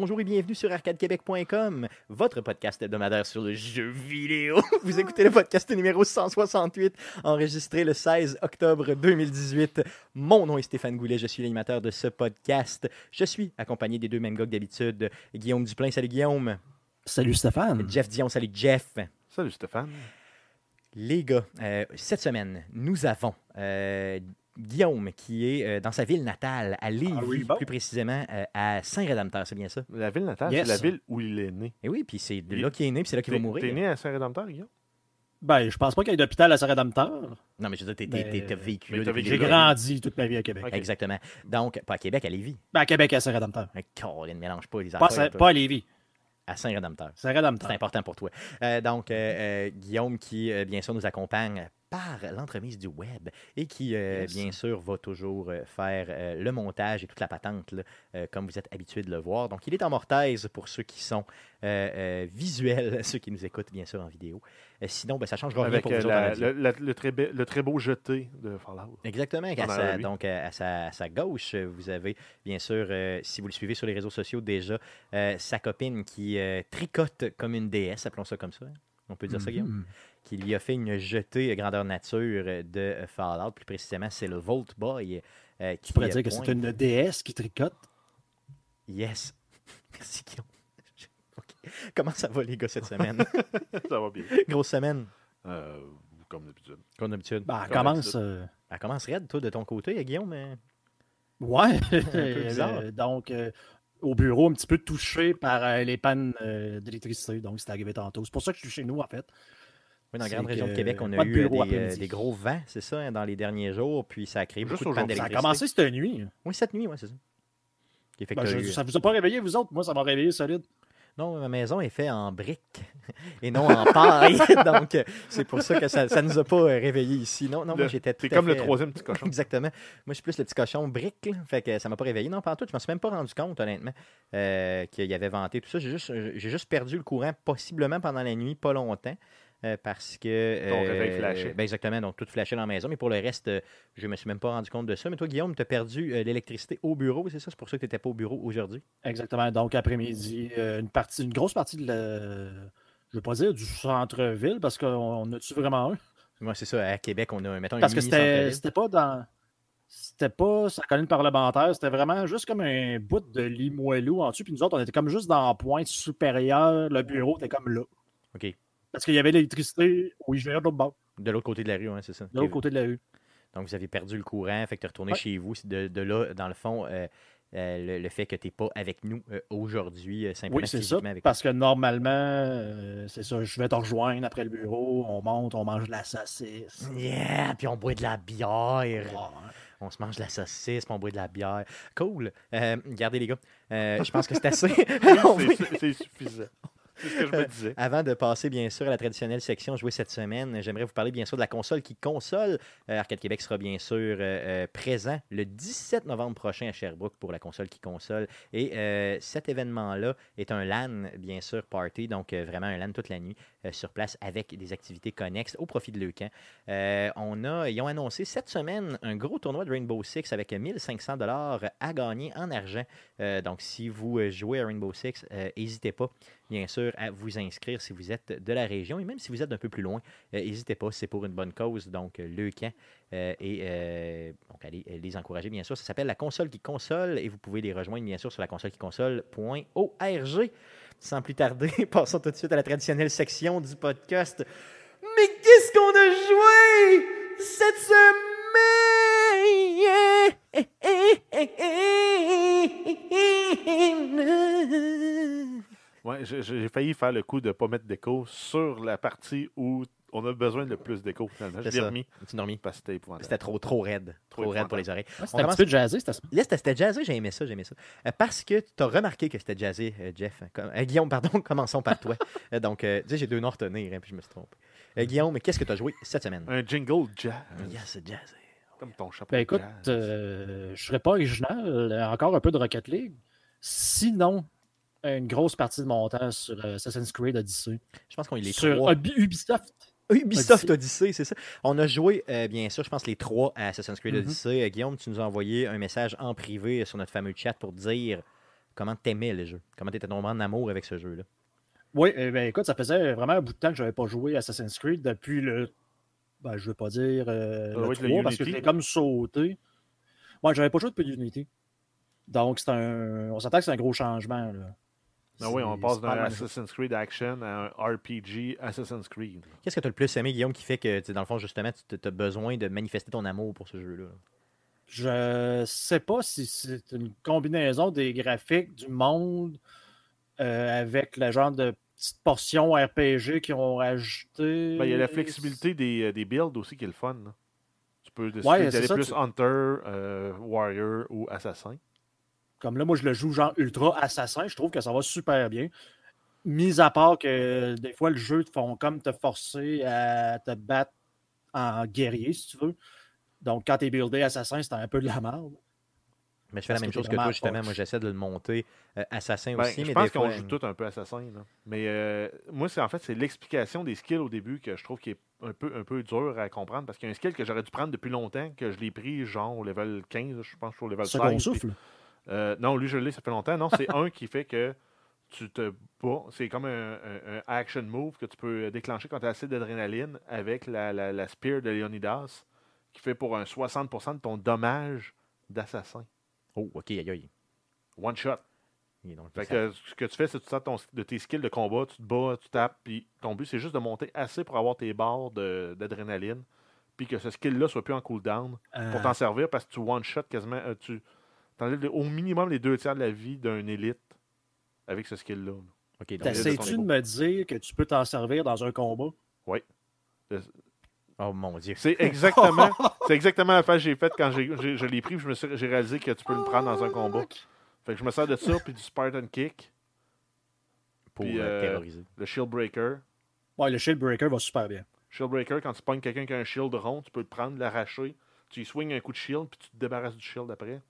Bonjour et bienvenue sur arcadequebec.com, votre podcast hebdomadaire sur le jeu vidéo. Vous écoutez le podcast numéro 168, enregistré le 16 octobre 2018. Mon nom est Stéphane Goulet, je suis l'animateur de ce podcast. Je suis accompagné des deux mêmes gars que d'habitude. Guillaume Duplain, salut Guillaume. Salut Stéphane. Jeff Dion, salut Jeff. Salut Stéphane. Les gars, euh, cette semaine, nous avons euh, Guillaume qui est euh, dans sa ville natale, à Lévis, Ah oui, bon. plus précisément euh, à Saint-Rédempteur, c'est bien ça? La ville natale, Yes. c'est la ville où il est né. Et oui, puis c'est là qu'il est né, puis c'est là qu'il va T'es mourir. t'es né à Saint-Rédempteur, Guillaume? Ben, je pense pas qu'il y ait d'hôpital à Saint-Rédempteur. Non, mais je veux dire, Ben, t'as vécu là J'ai grandi toute ma vie à Québec. Exactement. Donc, pas à Québec, à Lévis. Ben, à Québec à Saint-Rédempteur. Colin, ne mélange pas les affaires. Pas à Lévis. À Saint-Rédempteur. C'est Saint-Rédempteur. important pour toi. Euh, donc, euh, euh, euh, qui, euh, bien sûr, nous accompagne par l'entremise du web et qui, euh, Yes. bien sûr, va toujours euh, faire euh, le montage et toute la patente, là, euh, comme vous êtes habitués de le voir. Donc, il est en mortaise pour ceux qui sont euh, euh, visuels, ceux qui nous écoutent, bien sûr, en vidéo. Euh, sinon, ben, ça changera rien Avec pour vous la- le, la- le très be- le très beau jeté de Fallout. Exactement. À sa, donc, à, à sa, à sa gauche, vous avez, bien sûr, euh, si vous le suivez sur les réseaux sociaux déjà, euh, sa copine qui euh, tricote comme une déesse, appelons ça comme ça. hein. On peut dire ça, Guillaume? Qui lui a fait une jetée grandeur nature euh, de euh, Fallout. Plus précisément, c'est le Volt Boy. euh, qui Tu pourrais dire que c'est une déesse qui tricote? Yes. Merci, Guillaume. Comment ça va, les gars, cette semaine? Ça va bien. Grosse semaine, Euh, comme d'habitude. comme d'habitude. Ben, elle Comme commence. euh, Elle commence raide, toi, de ton côté, Guillaume. euh? Ouais. peu bizarre. Euh, Donc, euh, au bureau, un petit peu touché par euh, les pannes euh, d'électricité. Donc, c'est arrivé tantôt. C'est pour ça que je suis chez nous, en fait. Oui, dans la grande région de Québec, on a eu euh, des, euh, des gros vents, c'est ça, hein, dans les derniers jours, puis ça a créé Juste beaucoup de pannes. Ça a commencé cette nuit. Oui, cette nuit, oui, c'est ça. Ben, je- eu- ça vous a pas réveillé, vous autres? Moi, ça m'a réveillé solide. Non, ma maison est faite en briques et non en paille, donc euh, c'est pour ça que ça ne nous a pas réveillés ici. Non, non, moi j'étais tout T'es comme le troisième petit cochon. Exactement. Moi, je suis plus le petit cochon brique, là. fait que ça m'a pas réveillé. Non, pas en tout. Je m'en suis même pas rendu compte, honnêtement, euh, qu'il y avait vanté tout ça. J'ai juste, j'ai juste perdu le courant, possiblement pendant la nuit, pas longtemps. Euh, parce que. Ton réveil flashait. ben exactement, donc tout flashait dans la maison. Mais pour le reste, euh, je me suis même pas rendu compte de ça. Mais toi, Guillaume, tu as perdu euh, l'électricité au bureau, c'est ça? C'est pour ça que tu n'étais pas au bureau aujourd'hui? Exactement. Donc, après-midi, euh, une partie, une grosse partie de la. Je veux pas dire du centre-ville, parce qu'on on a-tu vraiment un? Moi, c'est ça. À Québec, on a, mettons, Parce que c'était pas dans. C'était pas sa colline parlementaire, c'était vraiment juste comme un bout de Limoilou en dessous. Puis nous autres, on était comme juste dans la pointe supérieure. Le bureau était comme là. OK. Parce qu'il y avait l'électricité au IGA de l'autre bord, De l'autre côté de la rue, hein, c'est ça. de l'autre côté de la rue. Donc, vous avez perdu le courant, fait que tu es retourné Ouais. chez vous. De, de là, dans le fond, euh, euh, le, le fait que tu n'es pas avec nous euh, aujourd'hui, euh, simplement Oui, c'est ça. physiquement avec Parce que normalement, euh, c'est ça, je vais te rejoindre après le bureau, on monte, on mange de la saucisse. Yeah! Puis on boit de la bière. On se mange de la saucisse, puis on boit de la bière. Cool. Euh, regardez, les gars, euh, je pense que c'est assez. C'est suffisant. C'est ce que je me disais. Avant de passer, bien sûr, à la traditionnelle section jouée cette semaine, j'aimerais vous parler, bien sûr, de la console qui console. Euh, Arcade Québec sera, bien sûr, euh, euh, présent le 17 novembre prochain à Sherbrooke pour la console qui console. Et euh, cet événement-là est un LAN, bien sûr, party, donc euh, vraiment un LAN toute la nuit euh, sur place avec des activités connexes au profit de Leucan. Euh, on a, ils ont annoncé cette semaine un gros tournoi de Rainbow Six avec 1500 dollars à gagner en argent. Euh, donc, si vous euh, jouez à Rainbow Six, euh, n'hésitez pas, bien sûr, à vous inscrire si vous êtes de la région et même si vous êtes un peu plus loin, euh, n'hésitez pas, c'est pour une bonne cause. Donc, euh, le camp euh, et donc allez les encourager, bien sûr. Ça s'appelle la console qui console et vous pouvez les rejoindre, bien sûr, sur la console qui console.org. Sans plus tarder, passons tout de suite à la traditionnelle section du podcast. Mais qu'est-ce qu'on a joué cette semaine? Ouais, j'ai- failli faire le coup de ne pas mettre d'écho sur la partie où on a besoin de plus d'écho. Finalement, je l'ai remis Tu l'as remis. parce que c'était épouvantable. C'était trop, trop raide. Trop, Trop raide pour les oreilles. Ouais, C'était un commence- petit peu jazzé, c'était ça. Là, c'était- jazzé, j'ai aimé ça, j'ai aimé ça. Euh, parce que tu as remarqué que c'était jazzé, euh, Jeff. Comme- euh, Guillaume, pardon, commençons par toi. Donc, euh, tu sais, j'ai deux noms à retenir, hein, puis je me suis trompé. Euh, Guillaume, qu'est-ce que tu as joué cette semaine? Un jingle jazz. Yes, c'est jazzé. Comme ton chapeau. Ben écoute, jazz. euh, je serais pas original, encore un peu de Rocket League. Sinon, une grosse partie de mon temps sur euh, Assassin's Creed Odyssey. Je pense qu'on est les sur trois. Ubi- Ubisoft. Ubisoft Odyssey, c'est ça. On a joué, euh, bien sûr, je pense, les trois à Assassin's Creed Mhm. Odyssey. Euh, Guillaume, tu nous as envoyé un message en privé sur notre fameux chat pour dire comment t'aimais le jeu? Comment t'étais tombé en amour avec ce jeu-là? Oui, eh ben, écoute, ça faisait vraiment un bout de temps que je n'avais pas joué Assassin's Creed depuis le. Ben, je ne veux pas dire euh, doit le être le 3 parce que j'ai comme sauté. Ouais, j'avais pas joué depuis Unity. Donc, c'est un. On s'entend que c'est un gros changement. Là. Ah oui, on passe d'un. Assassin's Creed Action à un RPG Assassin's Creed. Qu'est-ce que tu as le plus aimé, Guillaume, qui fait que, dans le fond, justement, tu as besoin de manifester ton amour pour ce jeu-là? Je sais pas si c'est une combinaison des graphiques, du monde, euh, avec le genre de petites portions RPG qu'ils ont rajouté. Ben, il y a la flexibilité des, euh, des builds aussi qui est le fun. là. Tu peux décider Ouais, c'est d'aller plus tu- Hunter, euh, Warrior ou Assassin. Comme là, moi, je le joue genre ultra assassin. Je trouve que ça va super bien. Mis à part que des fois, le jeu te font comme te forcer à te battre en guerrier, si tu veux. Donc, quand tu es buildé assassin, c'est un peu de la merde. Mais je fais la même chose t'es que toi, justement. poche. Moi, j'essaie de le monter euh, assassin Ben, aussi. je mais pense qu'on fois, joue tout un peu assassin. là. Mais euh, moi, c'est en fait c'est l'explication des skills au début que je trouve qui est un peu, un peu dur à comprendre parce qu'il y a un skill que j'aurais dû prendre depuis longtemps, que je l'ai pris genre au level 15, je pense que je suis au level 16. Second puis- souffle. Euh, non, lui, je l'ai, ça fait longtemps. Non, c'est un qui fait que tu te bats. C'est comme un, un- un action move que tu peux déclencher quand tu as assez d'adrénaline avec la, la, la spear de Leonidas qui fait pour un 60% de ton dommage d'assassin. Oh, ok, aïe, aïe. One shot. Donc, Fait que ce que tu fais, c'est que tu sors ton- de tes skills de combat, tu te bats, tu tapes, puis ton but, c'est juste de monter assez pour avoir tes barres de- d'adrénaline, puis que ce skill-là soit plus en cooldown pour Euh, t'en servir parce que tu one-shot quasiment. euh, tu enlèves au minimum les deux tiers de la vie d'un élite avec ce skill-là. là. ok, donc, T'as- T'essaies-tu de me dire que tu peux t'en servir dans un combat? oh mon Dieu. C'est exactement, c'est exactement la phase que j'ai faite quand j'ai, j'ai- je l'ai pris, puis je me suis- j'ai réalisé que tu peux le prendre dans un combat. Fait que je me sers de ça, puis du Spartan Kick, Pour puis, euh, euh, terroriser. le Shield Breaker. Ouais, le Shield Breaker va super bien. Shield Breaker, quand tu pognes quelqu'un qui a un shield rond, tu peux le prendre, l'arracher, tu y swings un coup de shield, puis tu te débarrasses du shield après.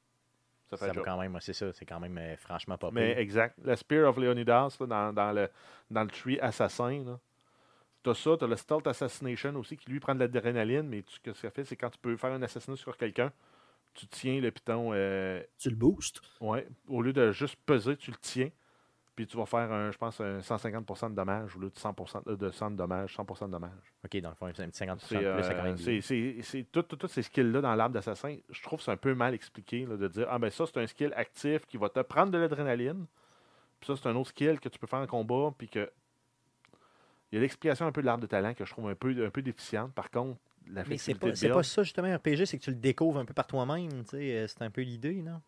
Ça fait Ça le va job. quand même, c'est ça. C'est quand même euh, franchement pas Mais pire. exact. La Spear of Leonidas, là, dans, dans le, dans le tree assassin, là. T'as ça, t'as le Stealth Assassination aussi, qui lui prend de l'adrénaline, mais tu- ce que ça fait, c'est quand tu peux faire un assassinat sur quelqu'un, tu tiens le piton, euh, Tu le boostes. ouais, au lieu de juste peser, tu le tiens, puis tu vas faire, un, je pense, un 150% de dommages au lieu de 100% de, de 100 de dommages, 100% de dommages. Ok, dans le fond, c'est un petit 50% de C'est, plus, euh, ça quand même c'est, c'est tout- ces skills-là dans l'arbre d'assassin, je trouve que c'est un peu mal expliqué là, de dire Ah ben ça, c'est un skill actif qui va te prendre de l'adrénaline. Puis ça, c'est un autre skill que tu peux faire en combat. Puis que. Il y a l'explication un peu de l'arbre de talent que je trouve un peu, un peu déficiente. Par contre, la Mais c'est flexibilité pas, ça, justement, un RPG, c'est que tu le découvres un peu par toi-même. tu sais, euh, C'est un peu l'idée, non?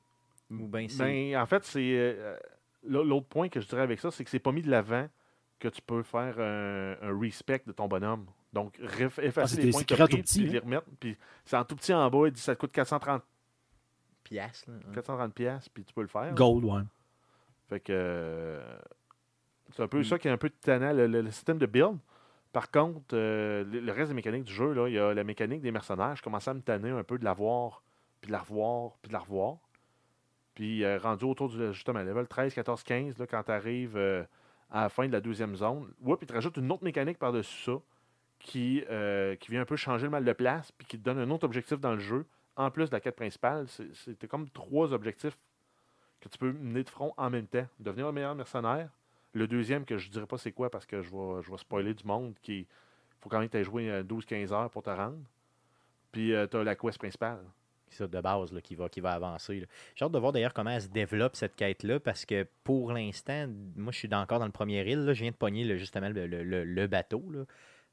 Ou ben c'est. Ben, en fait, c'est. euh, L'autre point que je dirais avec ça, c'est que c'est pas mis de l'avant que tu peux faire un, un respect de ton bonhomme. Donc, Ah, effacer c'est les des points que tu as pris, puis hein? les remettre. Puis c'est en tout petit en bas, il dit ça te coûte 430 piastres, là, hein. 430 pièces puis tu peux le faire. Gold, ouais. Fait que euh, c'est un peu Mm. ça qui est un peu tannant, le, le- le système de build. Par contre, euh, le, le reste des mécaniques du jeu, là, il y a la mécanique des mercenaires. Je commençais à me tanner un peu de la voir, puis de la revoir, puis de la revoir. Puis euh, rendu autour du justement level 13, 14, 15, là, quand tu arrives à la fin de la deuxième zone, ouais, puis tu rajoutes une autre mécanique par-dessus ça qui, euh, qui vient un peu changer le mal de place, puis qui te donne un autre objectif dans le jeu, en plus de la quête principale. C'était comme trois objectifs que tu peux mener de front en même temps. Devenir le meilleur mercenaire. Le deuxième, que je ne dirais pas c'est quoi parce que je vais, je spoiler du monde, qui faut quand même que tu joué euh, 12-15 heures pour te rendre. Puis tu as la quest principale. Ça de base là, qui, va, qui va avancer. J'ai hâte de voir d'ailleurs comment elle se développe cette quête-là, parce que pour l'instant, moi je suis encore dans le premier île. là. Je viens de pogner le- justement le, le- bateau. là.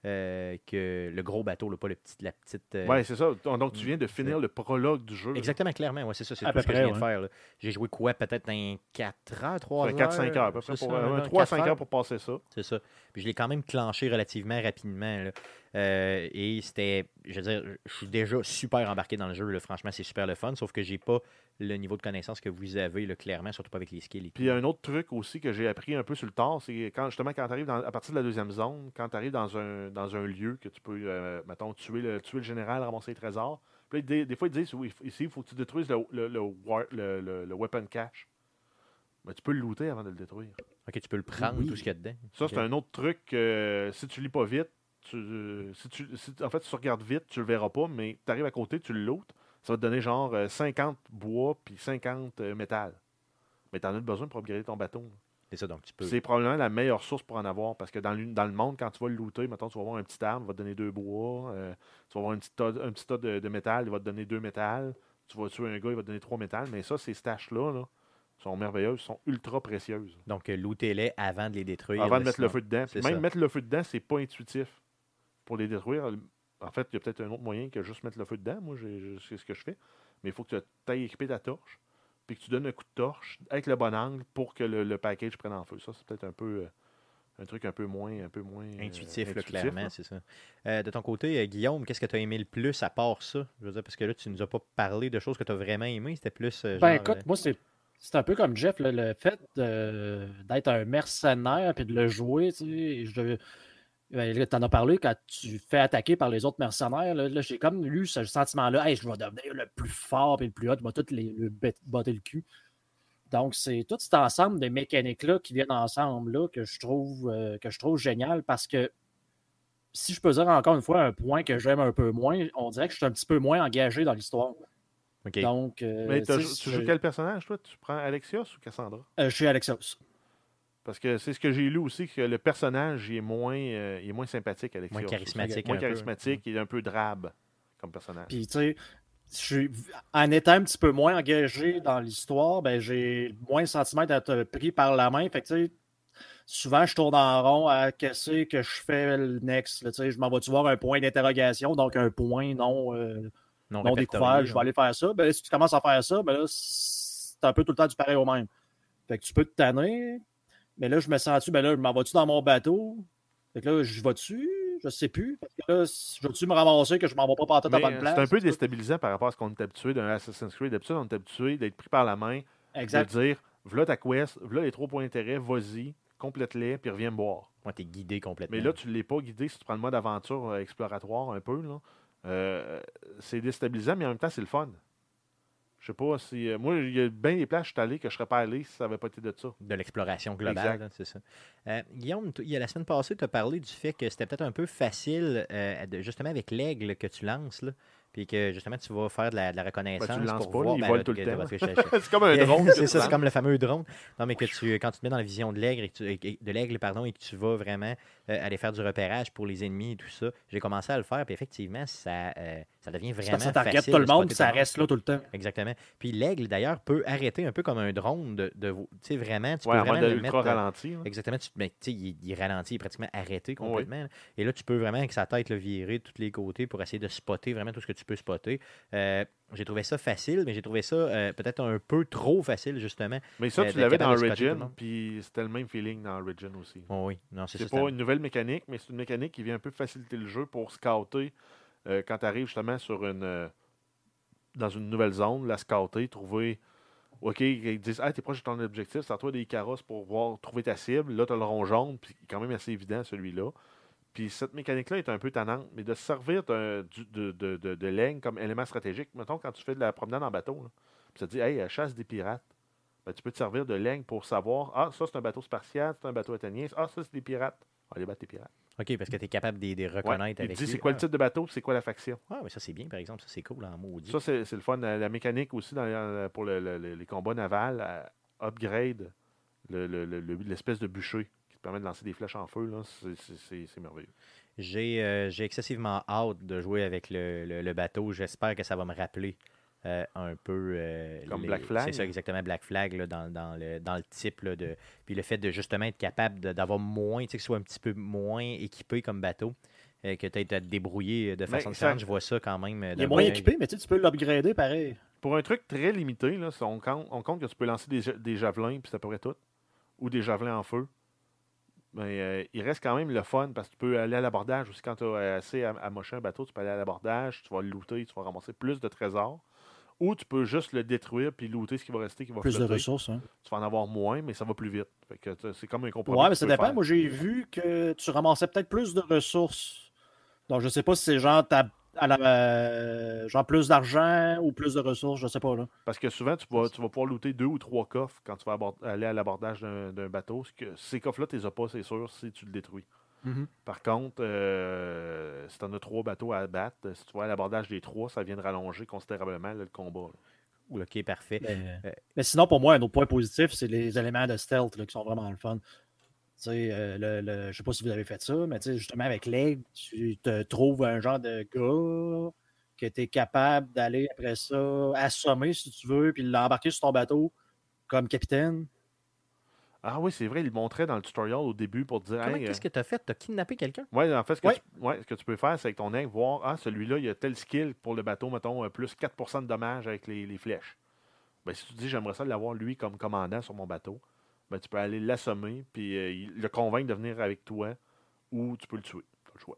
Euh, que le gros bateau, là, pas le petit, la petite. euh, Ouais, c'est ça. Donc tu viens de finir le prologue du jeu. Exactement, clairement. Ouais, c'est ça, c'est tout ce que je viens de faire. J'ai joué quoi Peut-être un 4 heures, 3 Ça heures fait 4-5 heures à peu près. C'est Pour, ça, euh, un 3-5 4 heures pour passer ça. C'est ça. Puis je l'ai quand même clenché relativement rapidement. là. Euh, et c'était, je veux dire, je suis déjà super embarqué dans le jeu. là. Franchement, c'est super le fun. Sauf que j'ai pas le niveau de connaissance que vous avez, là, clairement, surtout pas avec les skills. et Puis il y a un autre truc aussi que j'ai appris un peu sur le tard, c'est quand justement quand tu arrives à partir de la deuxième zone, quand tu arrives dans un, dans un lieu que tu peux, euh, mettons, tuer le, tuer le général, ramasser les trésors. Puis là, des, des fois, ils disent oui, ici, il faut que tu détruises le, le, le, war- le- le- le weapon cache. Mais tu peux le looter avant de le détruire. Ok, tu peux le prendre, Oui. tout ce qu'il y a dedans. Ça, c'est un autre truc que si tu lis pas vite, tu, euh, si tu, si- en fait, si tu regardes vite, tu le verras pas, mais tu arrives à côté, tu le lootes, ça va te donner genre euh, 50 bois puis 50 euh, métal. mais tu en as besoin pour upgrader ton bateau. là. C'est ça, donc tu peux. C'est probablement la meilleure source pour en avoir parce que dans le, dans le monde, quand tu vas le looter, mettons, tu vas avoir un petit arbre, il va te donner deux bois. euh, tu vas avoir un petit tas, un petit tas de, de métal, il va te donner deux métal. Tu vas tuer un gars, il va te donner trois métal. Mais ça, ces staches-là là, sont merveilleuses, sont ultra précieuses. Donc, euh, looter-les avant de les détruire. Avant de mettre le sinon- feu dedans. Puis c'est même ça. mettre le feu dedans, c'est pas intuitif. Pour les détruire, en fait, il y a peut-être un autre moyen que juste mettre le feu dedans. Moi, je- c'est ce que je fais. Mais il faut que tu ailles équiper ta torche, puis que tu donnes un coup de torche avec le bon angle pour que le, le package prenne en feu. Ça, c'est peut-être un peu euh, un truc un peu moins, un peu moins euh, Intuitif, là, clairement, c'est ça. Euh, de ton côté, euh, Guillaume, qu'est-ce que tu as aimé le plus à part ça? Je veux dire, parce que là, tu nous as pas parlé de choses que tu as vraiment aimées. C'était plus. euh, Ben genre, écoute, moi, c'est. C'est un peu comme Jeff, là, le fait d'être un mercenaire puis de le jouer. Tu sais, je, ben, en as parlé quand tu fais attaquer par les autres mercenaires. Là, là, j'ai comme eu ce sentiment-là. Hey, je vais devenir le plus fort et le plus hot. Je vais tout les, le botter le cul. Donc, c'est tout cet ensemble de mécaniques-là qui viennent ensemble là, que, je trouve, euh, que je trouve génial parce que si je peux dire encore une fois un point que j'aime un peu moins, on dirait que je suis un petit peu moins engagé dans l'histoire. OK. Donc, euh, Mais tu tu joues quel personnage, toi? Tu prends Alexios ou Cassandra? Euh, je suis Alexios. Parce que c'est ce que j'ai lu aussi, que le personnage il est moins, euh, il est moins sympathique, Alexios. Moins aussi. charismatique. Moins un peu. charismatique, il est un peu drabe comme personnage. Puis, tu sais, je suis- en étant un petit peu moins engagé dans l'histoire, ben, j'ai moins le sentiment d'être pris par la main. Fait que, tu sais, souvent, je tourne en rond à qu'est-ce que je fais le next. là, tu sais, je m'en vais-tu voir un point d'interrogation, donc un point non, euh, non, non découvert, je vais aller faire ça. Ben, là, si tu commences à faire ça, ben là, c'est un peu tout le temps du pareil au même. Fait que tu peux te tanner, mais là, je me sens-tu, ben là, je m'en vais-tu dans mon bateau? Fait que là, je vais-tu? Je sais plus. Parce que là, je vais-tu me ramasser que je m'en vais pas partir à bonne euh, place? c'est un peu déstabilisant par rapport à ce qu'on est habitué d'un Assassin's Creed. D'habitude, on est habitué d'être pris par la main, Exact. de dire voilà ta quest, voilà les trois points d'intérêt, vas-y, complète-les, puis reviens me boire. Ouais, t'es guidé complètement. Mais là, tu ne l'es pas guidé si tu prends le mode aventure euh, exploratoire un peu. Là. Euh, c'est déstabilisant, mais en même temps, c'est le fun. Je sais pas si. euh, moi, il y a bien des places, je suis allé que je serais pas allé si ça n'avait pas été de ça. de l'exploration globale, là, c'est ça. Euh, Guillaume, il y a la semaine passée, tu as parlé du fait que c'était peut-être un peu facile, euh, de- justement avec l'aigle que tu lances, là, puis que justement tu vas faire de la, de la reconnaissance. Ben, tu le lances pour pas, voir, il ben, vole là, tout le temps. que c'est comme un drone. que c'est ça, c'est comme le fameux drone. Non, mais que tu, quand tu te mets dans la vision de l'aigle, et que tu- que- de l'aigle, pardon, et que tu vas vraiment aller faire du repérage pour les ennemis et tout ça, j'ai commencé à le faire, puis effectivement, ça, ça devient vraiment ça facile tout le de monde, ça reste là tout le temps. Exactement. Puis l'aigle, d'ailleurs, peut arrêter un peu comme un drone de, de vous. Tu sais, vraiment, tu Ouais, peux en vraiment le ultra mettre. euh, ralenti. Exactement. Tu, ben, il, il ralentit, il est pratiquement arrêté complètement. Et là, tu peux vraiment, avec sa tête, le virer de tous les côtés pour essayer de spotter vraiment tout ce que tu peux spotter. Euh, j'ai trouvé ça facile, mais j'ai trouvé ça euh, peut-être un peu trop facile, justement. Mais ça, euh, tu l'avais dans Origin, puis c'était le même feeling dans Origin aussi. Oh oui, non, c'est C'est pas une nouvelle mécanique, mais c'est une mécanique qui vient un peu faciliter le jeu pour scouter euh, quand tu arrives justement sur une euh, dans une nouvelle zone, la scouter, trouver. OK, ils disent Ah, t'es proche de ton objectif, c'est à toi des carrosses pour voir trouver ta cible. Là, tu as le rond jaune, puis quand même assez évident celui-là. Puis cette mécanique-là est un peu tannante, mais de se servir de, de, comme élément stratégique, mettons quand tu fais de la promenade en bateau, puis ça te dit Hey, elle chasse des pirates. Ben, tu peux te servir de l'aigle pour savoir Ah, ça c'est un bateau spartiate, c'est un bateau athénien, ah, ça c'est des pirates. On aller battre les pirates. OK, parce que tu es capable de les Ouais, reconnaître il avec dit lui. c'est quoi le Ah. type de bateau, c'est quoi la faction? Ah, mais ça, c'est bien, par exemple. Ça, c'est cool en maudit. Ça, c'est c'est le fun. La, mécanique aussi dans pour le- le- le- les combats navals, upgrade le- le- l'espèce de bûcher qui te permet de lancer des flèches en feu. là. C'est- c'est- C'est c'est merveilleux. J'ai euh, j'ai excessivement hâte de jouer avec le bateau. J'espère que ça va me rappeler euh, un peu. euh, Comme les- Black Flag? C'est ça, exactement, Black Flag, là, dans, dans le, dans le type. là, de, puis le fait de justement être capable d'avoir moins, tu sais, que ce soit un petit peu moins équipé comme bateau, euh, que tu aies à te débrouiller de Mais façon différente. Je vois ça quand même. Il est moins équipé, mais tu sais, tu peux l'upgrader pareil. Pour un truc très limité, là, on, compte, on compte que tu peux lancer des, ja- des javelins, puis c'est à peu près tout, ou des javelins en feu. Mais euh, il reste quand même le fun parce que tu peux aller à l'abordage aussi. Quand tu as assez à, amoché un bateau, tu peux aller à l'abordage, tu vas le looter, tu vas ramasser plus de trésors. Ou tu peux juste le détruire puis looter ce qui va rester, qui va Plus de ressources. Hein. Tu vas en avoir moins, mais ça va plus vite. Fait que tu- c'est comme un compromis. Ouais, mais ça dépend. faire. Moi, j'ai vu que tu ramassais peut-être plus de ressources. Donc, je sais pas si c'est genre, à la, euh, genre plus d'argent ou plus de ressources, je sais pas. Là. Parce que souvent, tu vas, tu vas pouvoir looter deux ou trois coffres quand tu vas aller à l'abordage d'un bateau. Que, ces coffres-là, tu les as pas, c'est sûr, si tu le détruis. Par contre, euh, si tu en as trois bateaux à abattre, si tu à l'abordage des trois, ça vient de rallonger considérablement là, le combat. là. Ok, parfait. Mais, Euh, mais sinon, pour moi, un autre point positif, c'est les éléments de stealth là, qui sont vraiment le fun. Tu sais, euh, le, le- je sais pas si vous avez fait ça, mais tu sais, justement, avec l'aigle, tu te trouves un genre de gars que tu es capable d'aller après ça assommer si tu veux, puis l'embarquer sur ton bateau comme capitaine. Ah oui, c'est vrai, il le montrait dans le tutorial au début pour dire. Comment hey, euh, qu'est-ce que tu as fait? Tu as kidnappé quelqu'un? Ouais, en fait, ce que, Ouais. tu, ouais, ce que tu peux faire, c'est avec ton aigle, voir, ah, celui-là, il a tel skill pour le bateau, mettons, euh, plus 4% de dommages avec les, les flèches. Ben, si tu dis, j'aimerais ça l'avoir lui comme commandant sur mon bateau, ben, tu peux aller l'assommer, puis euh, le convaincre de venir avec toi, ou tu peux le tuer. T'as le choix.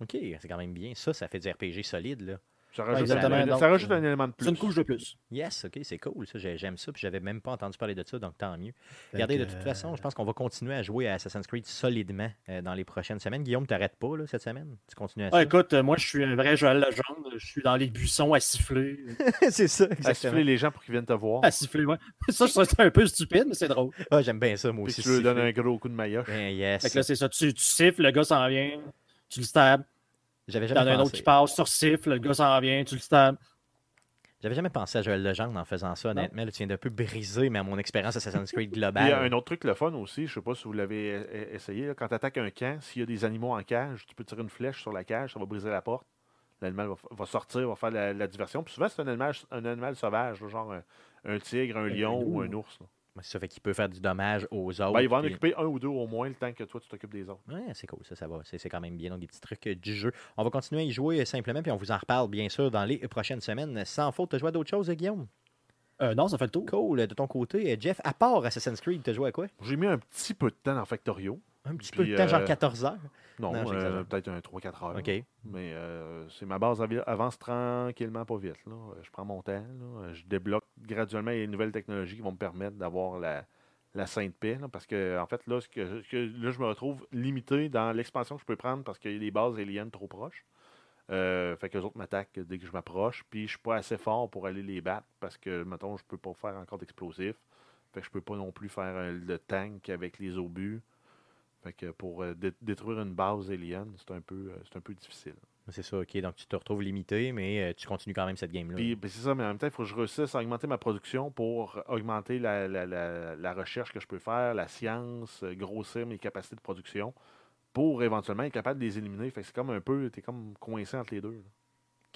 Ok, c'est quand même bien. Ça, ça fait du RPG solide, là. Ça rajoute, un, donc, ça rajoute un élément de plus. C'est une couche de plus. Yes, ok, c'est cool. Ça, j'ai- j'aime ça. Puis j'avais même pas entendu parler de ça, donc tant mieux. Fait Regardez, de toute façon, euh, je pense qu'on va continuer à jouer à Assassin's Creed solidement euh, dans les prochaines semaines. Guillaume, t'arrêtes pas là, cette semaine? Tu continues à Ah, ça? écoute, euh, moi, je suis un vrai Joël Legendre. Je suis dans les buissons à siffler. c'est ça, À siffler les gens pour qu'ils viennent te voir, à siffler, ouais. Ça, c'est un peu stupide, mais c'est drôle. Ah, j'aime bien ça, moi puis aussi. tu lui donnes un gros coup de maillotche. Ben, yes. Fait que là, c'est ça. Tu, tu siffles, le gars s'en vient, tu le stabs. J'avais Il y en jamais, a un autre pensé... qui passe, sur siffle, le gars s'en vient, tu le stabs. J'avais jamais pensé à Joël Legendre en faisant ça, honnêtement. Là, tu viens d'un peu briser mais à mon expérience Assassin's Creed Puis, il y a globale. un autre truc le fun aussi, je sais pas si vous l'avez e- e- essayé, là, quand tu attaques un camp, s'il y a des animaux en cage, tu peux tirer une flèche sur la cage, ça va briser la porte. L'animal va, sortir, va faire la, la diversion. Puis souvent, c'est un animal, un animal sauvage, là, genre un, un tigre, un lion ou un ours. là. Ça fait qu'il peut faire du dommage aux autres. Ben, il va en puis- occuper un ou deux au moins le temps que toi, tu t'occupes des autres. Ouais, c'est cool, ça, ça va. C'est c'est quand même bien. Donc, des petits trucs euh, du jeu. On va continuer à y jouer euh, simplement, puis on vous en reparle, bien sûr, dans les prochaines semaines. Sans faute, tu as joué à d'autres choses, euh, Guillaume? Euh, non, ça fait le tour. Cool. De ton côté, Jeff, à part Assassin's Creed, tu as joué à quoi? J'ai mis un petit peu de temps dans Factorio. Un petit Puis, peu de temps, genre euh, 14 heures. Non, Non, euh, peut-être un 3-4 heures. OK. Mais euh, c'est ma base avance tranquillement, pas vite. là. Euh, Je prends mon temps. là. Je débloque graduellement les nouvelles technologies qui vont me permettre d'avoir la, la sainte paix. là, parce que, en fait, là, ce que, que- là, je me retrouve limité dans l'expansion que je peux prendre parce qu'il y a des bases aliens trop proches. Euh, fait que les autres m'attaquent dès que je m'approche. Puis je suis pas assez fort pour aller les battre parce que, mettons, je peux pas faire encore d'explosifs. Fait que je peux pas non plus faire euh, le tank avec les obus. Fait que pour euh, dé- détruire une base alien, c'est un peu, euh, c'est un peu difficile. C'est ça, OK. Donc, tu te retrouves limité, mais euh, tu continues quand même cette game-là. Puis ben, c'est ça, mais en même temps, il faut que je réussisse à augmenter ma production pour augmenter la, la- la- la recherche que je peux faire, la science, grossir mes capacités de production pour éventuellement être capable de les éliminer. Fait que c'est comme un peu, t'es comme coincé entre les deux. là.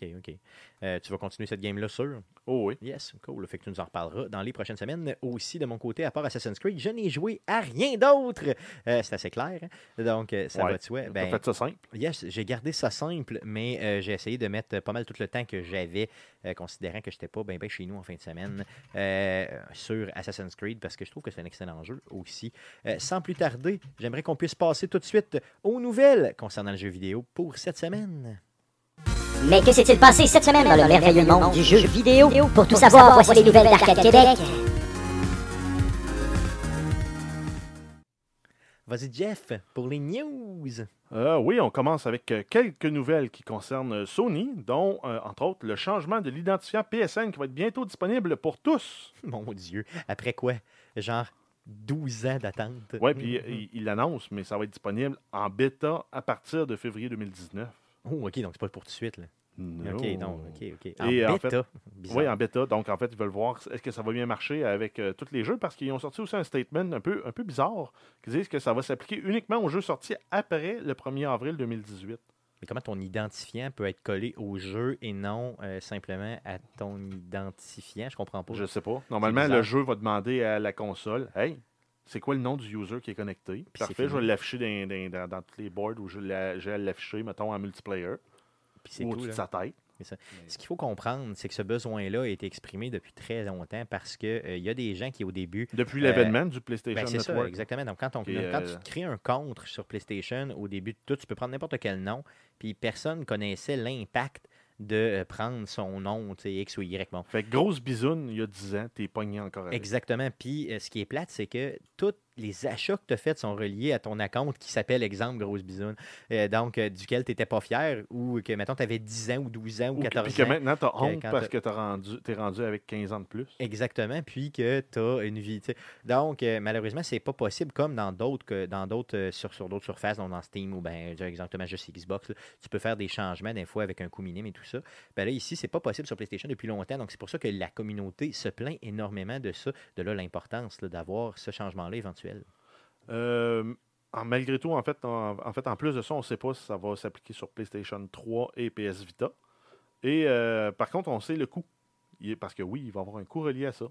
OK, OK. Euh, tu vas continuer cette game-là, sûr? Oh oui. Yes, cool. Fait que tu nous en reparleras dans les prochaines semaines. Aussi, de mon côté, à part Assassin's Creed, je n'ai joué à rien d'autre. Euh, c'est assez clair. hein? Donc, euh, ça Ouais. va. T'as Ben, fait ça simple. Yes, j'ai gardé ça simple, mais euh, j'ai essayé de mettre pas mal tout le temps que j'avais, considérant que je n'étais pas bien chez nous en fin de semaine, sur Assassin's Creed, parce que je trouve que c'est un excellent jeu aussi. Sans plus tarder, j'aimerais qu'on puisse passer tout de suite aux nouvelles concernant le jeu vidéo pour cette semaine. Mais que s'est-il passé cette semaine dans le merveilleux monde du jeu vidéo? Pour tout savoir, voici les nouvelles d'Arcade Québec. Vas-y, Jeff, pour les news. Euh, oui, on commence avec euh, quelques nouvelles qui concernent euh, Sony, dont, euh, entre autres, le changement de l'identifiant PSN qui va être bientôt disponible pour tous. Mon Dieu, après quoi? Genre 12 ans d'attente. Oui, puis il il l'annonce, mais ça va être disponible en bêta à partir de février 2019. Oh, ok, donc c'est pas pour tout de suite. Là. Ok, non, ok, ok. En Et en bêta. Bizarre. Oui, en bêta. Donc, en fait, ils veulent voir est-ce que ça va bien marcher avec euh, tous les jeux parce qu'ils ont sorti aussi un statement un peu, un peu bizarre qui disent que ça va s'appliquer uniquement aux jeux sortis après le 1er avril 2018. Mais comment ton identifiant peut être collé au jeu et non euh, simplement à ton identifiant? Je comprends pas. Je sais pas. Normalement, le jeu va demander à la console Hey, c'est quoi le nom du user qui est connecté? C'est Parfait, je vais l'afficher dans, dans- dans- dans tous les boards où je l'ai- j'ai à l'afficher, mettons, en multiplayer Puis c'est ou tout. au-dessus de sa tête. Ce qu'il faut comprendre, c'est que ce besoin-là a été exprimé depuis très longtemps parce qu'il il y a des gens qui, au début, Depuis Euh, l'événement du PlayStation Ben, c'est ça, Network. exactement. Donc, quand, on, quand euh, tu crées un contre sur PlayStation, au début de tout, tu peux prendre n'importe quel nom, puis personne connaissait l'impact de euh, prendre son nom, tu sais, X ou Y. Bon, Fait que grosse bisoune, il y a 10 ans, t'es pogné encore avec. Exactement. Puis euh, ce qui est plate, c'est que toutes les achats que tu as faits sont reliés à ton compte qui s'appelle exemple Grosse Bisoune, euh, donc euh, duquel tu n'étais pas fier ou que, mettons, tu avais 10 ans ou 12 ans ou Ou que- 14 puis que ans. maintenant, tu as honte parce que tu es rendu, avec 15 ans de plus. Exactement, puis que tu as une vie. Donc, euh, malheureusement, c'est pas possible comme dans d'autres dans d'autres euh, sur, sur d'autres surfaces, donc dans Steam ou ben exactement juste Xbox, là, tu peux faire des changements des fois avec un coût minime et tout ça. Ben là, ici, c'est pas possible sur PlayStation depuis longtemps, donc c'est pour ça que la communauté se plaint énormément de ça, de là l'importance d'avoir ce changement-là Euh, en- malgré tout, en fait, en, en fait, en plus de ça, on ne sait pas si ça va s'appliquer sur PlayStation 3 et PS Vita. Et euh, par contre, on sait le coût. Il parce que oui, il va y avoir un coût relié à ça.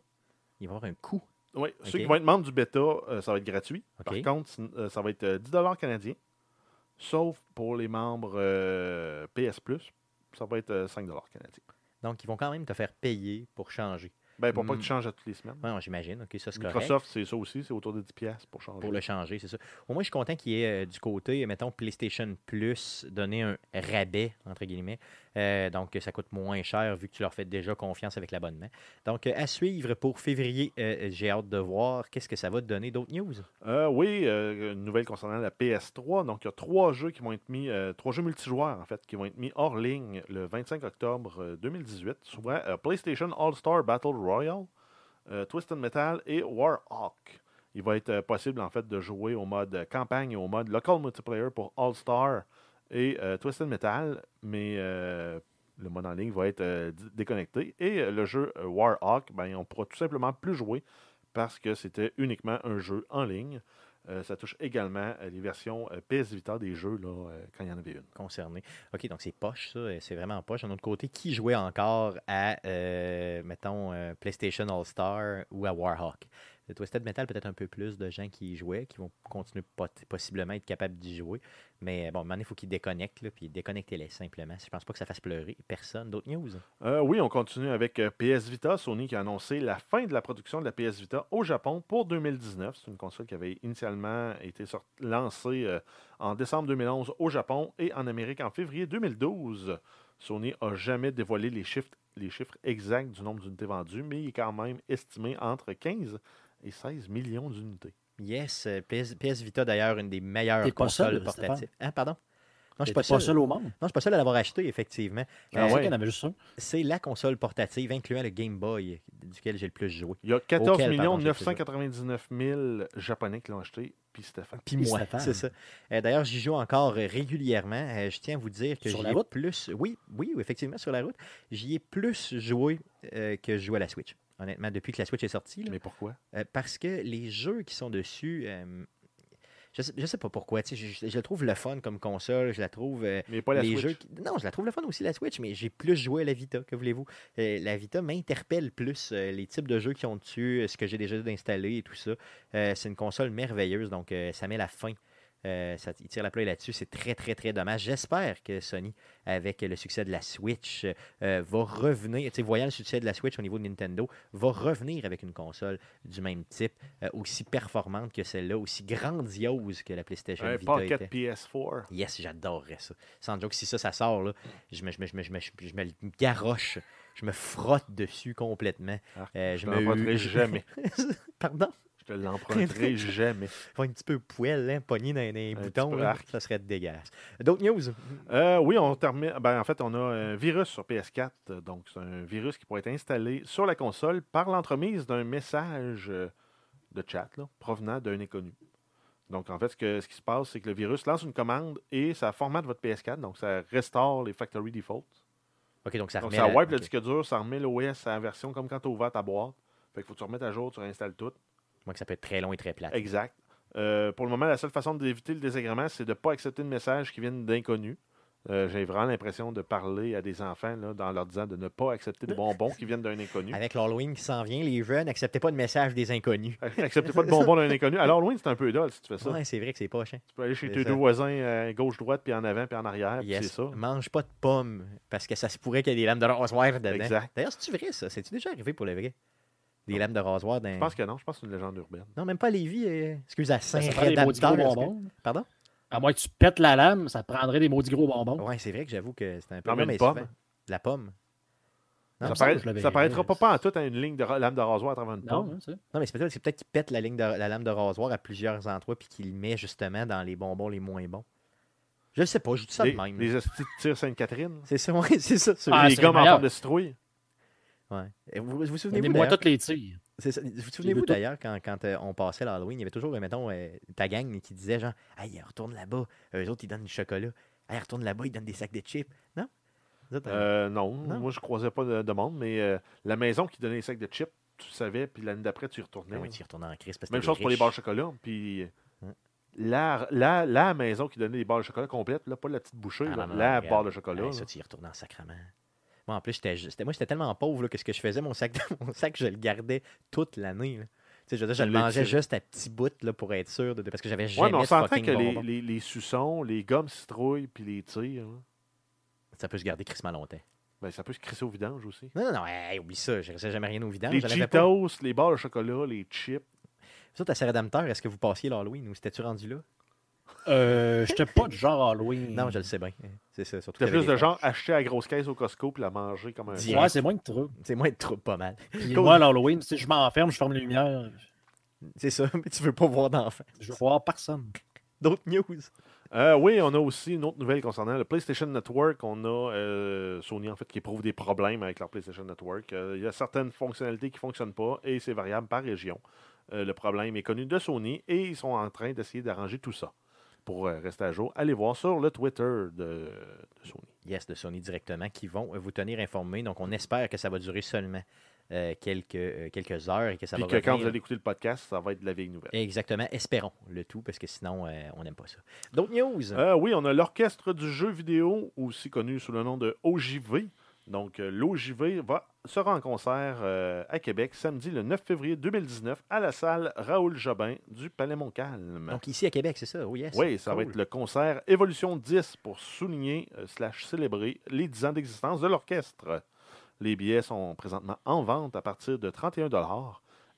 Il va y avoir un coût. Oui, ceux qui vont être membres du bêta, euh, ça va être gratuit. Par contre, ça va être euh, 10 canadiens. Sauf pour les membres PS Plus, ça va être euh, 5 canadiens. Donc, ils vont quand même te faire payer pour changer. Ben, pour pas Hmm. que tu changes à toutes les semaines. Ouais, j'imagine. OK, ça, c'est. Microsoft, c'est ça aussi, c'est autour de 10$ piastres pour changer. Pour le changer, c'est ça. Au moins, je suis content qu'il y ait euh, du côté, mettons, PlayStation Plus, donner un rabais, entre guillemets. Euh, donc, ça coûte moins cher vu que tu leur fais déjà confiance avec l'abonnement. Donc, euh, à suivre pour février, euh, j'ai hâte de voir qu'est-ce que ça va te donner d'autres news. Oui, une nouvelle concernant la PS3. Donc, il y a trois jeux qui vont être mis, trois jeux multijoueurs en fait, qui vont être mis hors ligne le 25 octobre euh, 2018. Souvent, euh, PlayStation All-Star Battle Royale, Twisted Metal et Warhawk. Il va être possible en fait de jouer au mode campagne et au mode local multiplayer pour All-Star et euh, Twisted Metal, mais euh, le mode en ligne va être euh, déconnecté. Et le jeu Warhawk, ben, on pourra tout simplement plus jouer parce que c'était uniquement un jeu en ligne. Ça touche également les versions PS Vita des jeux là, quand il y en avait une. concerné. OK, donc c'est poche, ça. C'est vraiment poche. D'un autre côté, qui jouait encore à, mettons, PlayStation All-Star ou à Warhawk? Le Twisted Metal, peut-être un peu plus de gens qui y jouaient, qui vont continuer possiblement être capables d'y jouer. Mais bon, maintenant, il faut qu'ils déconnectent, là, puis déconnectez-les simplement. Je pense pas que ça fasse pleurer personne. D'autres news? Euh, oui, on continue avec euh, PS Vita. Sony qui a annoncé la fin de la production de la PS Vita au Japon pour 2019. C'est une console qui avait initialement été lancée euh, en décembre 2011 au Japon et en Amérique en février 2012. Sony n'a jamais dévoilé les chiffres, les chiffres exacts du nombre d'unités vendues, mais il est quand même estimé entre 15 et 16 millions d'unités. Yes, euh, PS, PS Vita, d'ailleurs, une des meilleures pas consoles seul, portatives. Stéphane. Hein, pardon? Non, je suis pas pas seul. seul au monde. Non, je suis pas seul à l'avoir acheté, effectivement. Je Euh, ouais. C'est la console portative, incluant le Game Boy, duquel j'ai le plus joué. Il y a 14 Auquel, pardon, j'ai 999 000 Japonais qui l'ont acheté, puis Stéphane. Puis moi, c'est ça. Euh, D'ailleurs, j'y joue encore régulièrement. Euh, je tiens à vous dire que Sur j'y la ai route? plus. Oui, oui, oui, effectivement, sur la route. J'y ai plus joué euh, que je joue à la Switch. Honnêtement, depuis que la Switch est sortie. là. Mais pourquoi? Euh, parce que les jeux qui sont dessus. euh, je sais, je sais pas pourquoi. Je, je, trouve le fun comme console. Je la trouve. euh, Mais pas la les Switch. jeux qui- Non, je la trouve le fun aussi, la Switch, mais j'ai plus joué à la Vita, que voulez-vous? Euh, la Vita m'interpelle plus, euh, les types de jeux qui ont dessus, ce que j'ai déjà installé et tout ça. C'est une console merveilleuse, donc ça met la fin. Euh, ça, il tire la plaie là-dessus, c'est très très très dommage. J'espère que Sony, avec le succès de la Switch, euh, va revenir, tu sais, voyant le succès de la Switch au niveau de Nintendo, va revenir avec une console du même type, euh, aussi performante que celle-là, aussi grandiose que la PlayStation Un Vita Pocket était. PS4. Yes, j'adorerais ça. Sans joke, si ça, ça sort, là, je, me, je, me, je, me, je, me, je me le garoche. Je me frotte dessus complètement. Ah, je me jamais. Pardon? Je te l'emprunterai jamais. Faut un petit peu poêle, hein, pogné dans les Un boutons. là, arc. ça serait dégueulasse. D'autres news? Euh, oui, on termine. Ben, en fait, on a un virus sur PS4. euh, Donc, c'est un virus qui pourrait être installé sur la console par l'entremise d'un message euh, de chat là, provenant d'un inconnu. Donc, en fait, ce, que- ce qui se passe, c'est que le virus lance une commande et ça formate votre PS4. Donc, ça restaure les factory defaults. OK, donc ça Donc, ça la- wipe le disque dur, ça remet l'OS à la version comme quand tu ouvert ta boîte. Fait qu'il faut que tu remettes à jour, tu réinstalles tout. Moi, que ça peut être très long et très plat. Exact. Euh, pour le moment, la seule façon d'éviter le désagrément, c'est de ne pas accepter de messages qui viennent d'inconnus. Euh, J'ai vraiment l'impression de parler à des enfants là, dans leur disant de ne pas accepter de bonbons qui viennent d'un inconnu. Avec l'Halloween qui s'en vient, les jeunes, n'acceptez pas de messages des inconnus. Acceptez pas de bonbons d'un inconnu. Alors, loin, c'est un peu idole si tu fais ça. Ouais, c'est vrai que c'est pas chiant. Tu peux aller chez tes deux voisins euh, gauche-droite, puis en avant, puis en arrière, Yes. c'est ça. Mange pas de pommes, parce que ça se pourrait qu'il y ait des lames de rasoir dedans. D'ailleurs, c'est-tu vrai, ça? C'est-tu déjà arrivé pour le vrai? Des lames de rasoir dans... Je pense que non, je pense que c'est une légende urbaine. Non, même pas à Lévis. euh, Excuse, à prend des maudits gros bonbons. Pardon? À moins que tu pètes la lame, ça prendrait des maudits gros bonbons. Ouais, c'est vrai que j'avoue que c'est un peu... Non, mais mais une pomme. souvent- La pomme. Non, ça, paraît- je l'avais ça paraîtra pas, pas en tout à une ligne de ra- lame de rasoir à travers une Non, pomme. hein, Non, mais c'est peut-être c'est peut-être qu'il pète la ligne de la lame de rasoir à plusieurs endroits puis qu'il le met justement dans les bonbons les moins bons. Je ne sais pas, je dis ça Les, de même. les hosties de tir Sainte-Catherine. C'est ça, ouais, c'est ça. c'est Ah, les c'est gommes en forme de citrouille. Ouais. Vous vous, vous souvenez-vous d'ailleurs- toutes les tirs. Vous vous souvenez-vous d'ailleurs quand, quand euh, on passait l'Halloween, il y avait toujours, euh, mettons, euh, ta gang qui disait genre, hey, retourne là-bas. Eux autres, ils donnent du chocolat. Hey, retourne là-bas, ils donnent des sacs de chips. Non? Autres, euh, non, Non? moi je croisais pas de, de monde, mais euh, la maison qui donnait les sacs de chips, tu savais, puis l'année d'après, tu y retournais. ben oui, tu y retournes en crise parce Même chose pour les barres de chocolat. Puis Hein. la, la, la maison qui donnait les barres de chocolat complètes, là, pas la petite bouchée, Ah, là, non, non, la regarde. barre de chocolat. Hey, là. ça, tu y retournes en sacrement. Moi, en plus, j'étais, j'étais- moi, j'étais tellement pauvre là, que ce que je faisais, mon sac, mon sac, je le gardais toute l'année. là. Tu sais, je veux dire, je le mangeais juste à petits bouts là, pour être sûr, de, parce que j'avais Ouais, jamais mais on de s'entend que les, les, les suçons, les gommes citrouilles, puis les tirs, là, Ça peut se garder crissement longtemps. ben, ça peut se crisser au vidange aussi. Non, non, non, hey, oublie ça, je ne jamais rien au vidange. les. Cheetos, les barres de chocolat, les chips. Autres, à Saint-Rédempteur, est-ce que vous passiez l'Halloween ou c'était-tu rendu là? Euh, J'étais pas du genre Halloween. Non, je le sais bien. C'est ça, surtout. Plus de genre acheter à la grosse caisse au Costco puis la manger comme un. Ouais, c'est moins de trouble. C'est moins de trouble, pas mal. Puis Cool. moi, l'Halloween, sais, je m'enferme, je ferme les lumières. C'est ça, mais tu veux pas voir d'enfants. Je veux voir personne. D'autres news? Euh, oui, on a aussi une autre nouvelle concernant le PlayStation Network. On a euh, Sony en fait qui éprouve des problèmes avec leur PlayStation Network. Euh, il y a certaines fonctionnalités qui ne fonctionnent pas et c'est variable par région. Euh, le problème est connu de Sony et ils sont en train d'essayer d'arranger tout ça. Pour euh, rester à jour, allez voir sur le Twitter de, de Sony. Yes, de Sony directement, qui vont euh, vous tenir informé. Donc, on espère que ça va durer seulement euh, quelques, euh, quelques heures et que ça Puis va que quand vous allez écouter le podcast, ça va être de la vieille nouvelle. Exactement. Espérons le tout, parce que sinon, euh, on n'aime pas ça. D'autres news? Oui, on a l'orchestre du jeu vidéo, aussi connu sous le nom de OJV. Donc, l'OJV va, sera en concert euh, à Québec samedi le 9 février 2019 à la salle Raoul Jobin du Palais Montcalm. Donc, ici à Québec, c'est ça? Oui, yes. oui, ça va être le concert Évolution 10 pour souligner euh, slash célébrer les 10 ans d'existence de l'orchestre. Les billets sont présentement en vente à partir de 31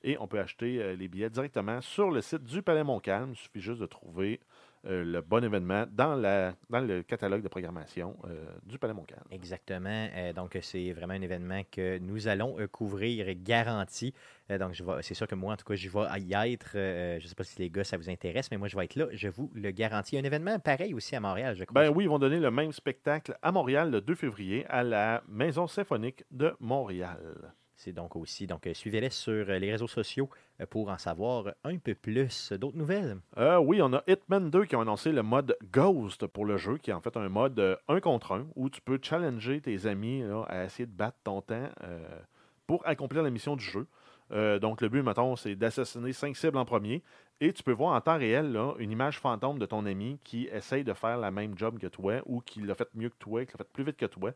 et on peut acheter euh, les billets directement sur le site du Palais Montcalm. Il suffit juste de trouver euh, le bon événement dans, la, dans le catalogue de programmation euh, du Palais Montcalm. Exactement. Euh, donc, c'est vraiment un événement que nous allons couvrir garanti. Donc, je vais- c'est sûr que moi, en tout cas, je vais y être. Je ne sais pas si les gars, ça vous intéresse, mais moi, je vais être là. Je vous le garantis. Un événement pareil aussi à Montréal, je crois. Ben oui, ils vont donner le même spectacle à Montréal le 2 février à la Maison symphonique de Montréal. C'est donc aussi. Donc, euh, suivez-les sur euh, les réseaux sociaux euh, pour en savoir un peu plus. D'autres nouvelles? Euh, oui, on a Hitman 2 qui ont annoncé le mode Ghost pour le jeu, qui est en fait un mode euh, un contre un où tu peux challenger tes amis à essayer de battre ton temps pour accomplir la mission du jeu. Donc, le but, mettons, c'est d'assassiner cinq cibles en premier. Et tu peux voir en temps réel une image fantôme de ton ami qui essaye de faire la même job que toi ou qui l'a fait mieux que toi, qui l'a fait plus vite que toi.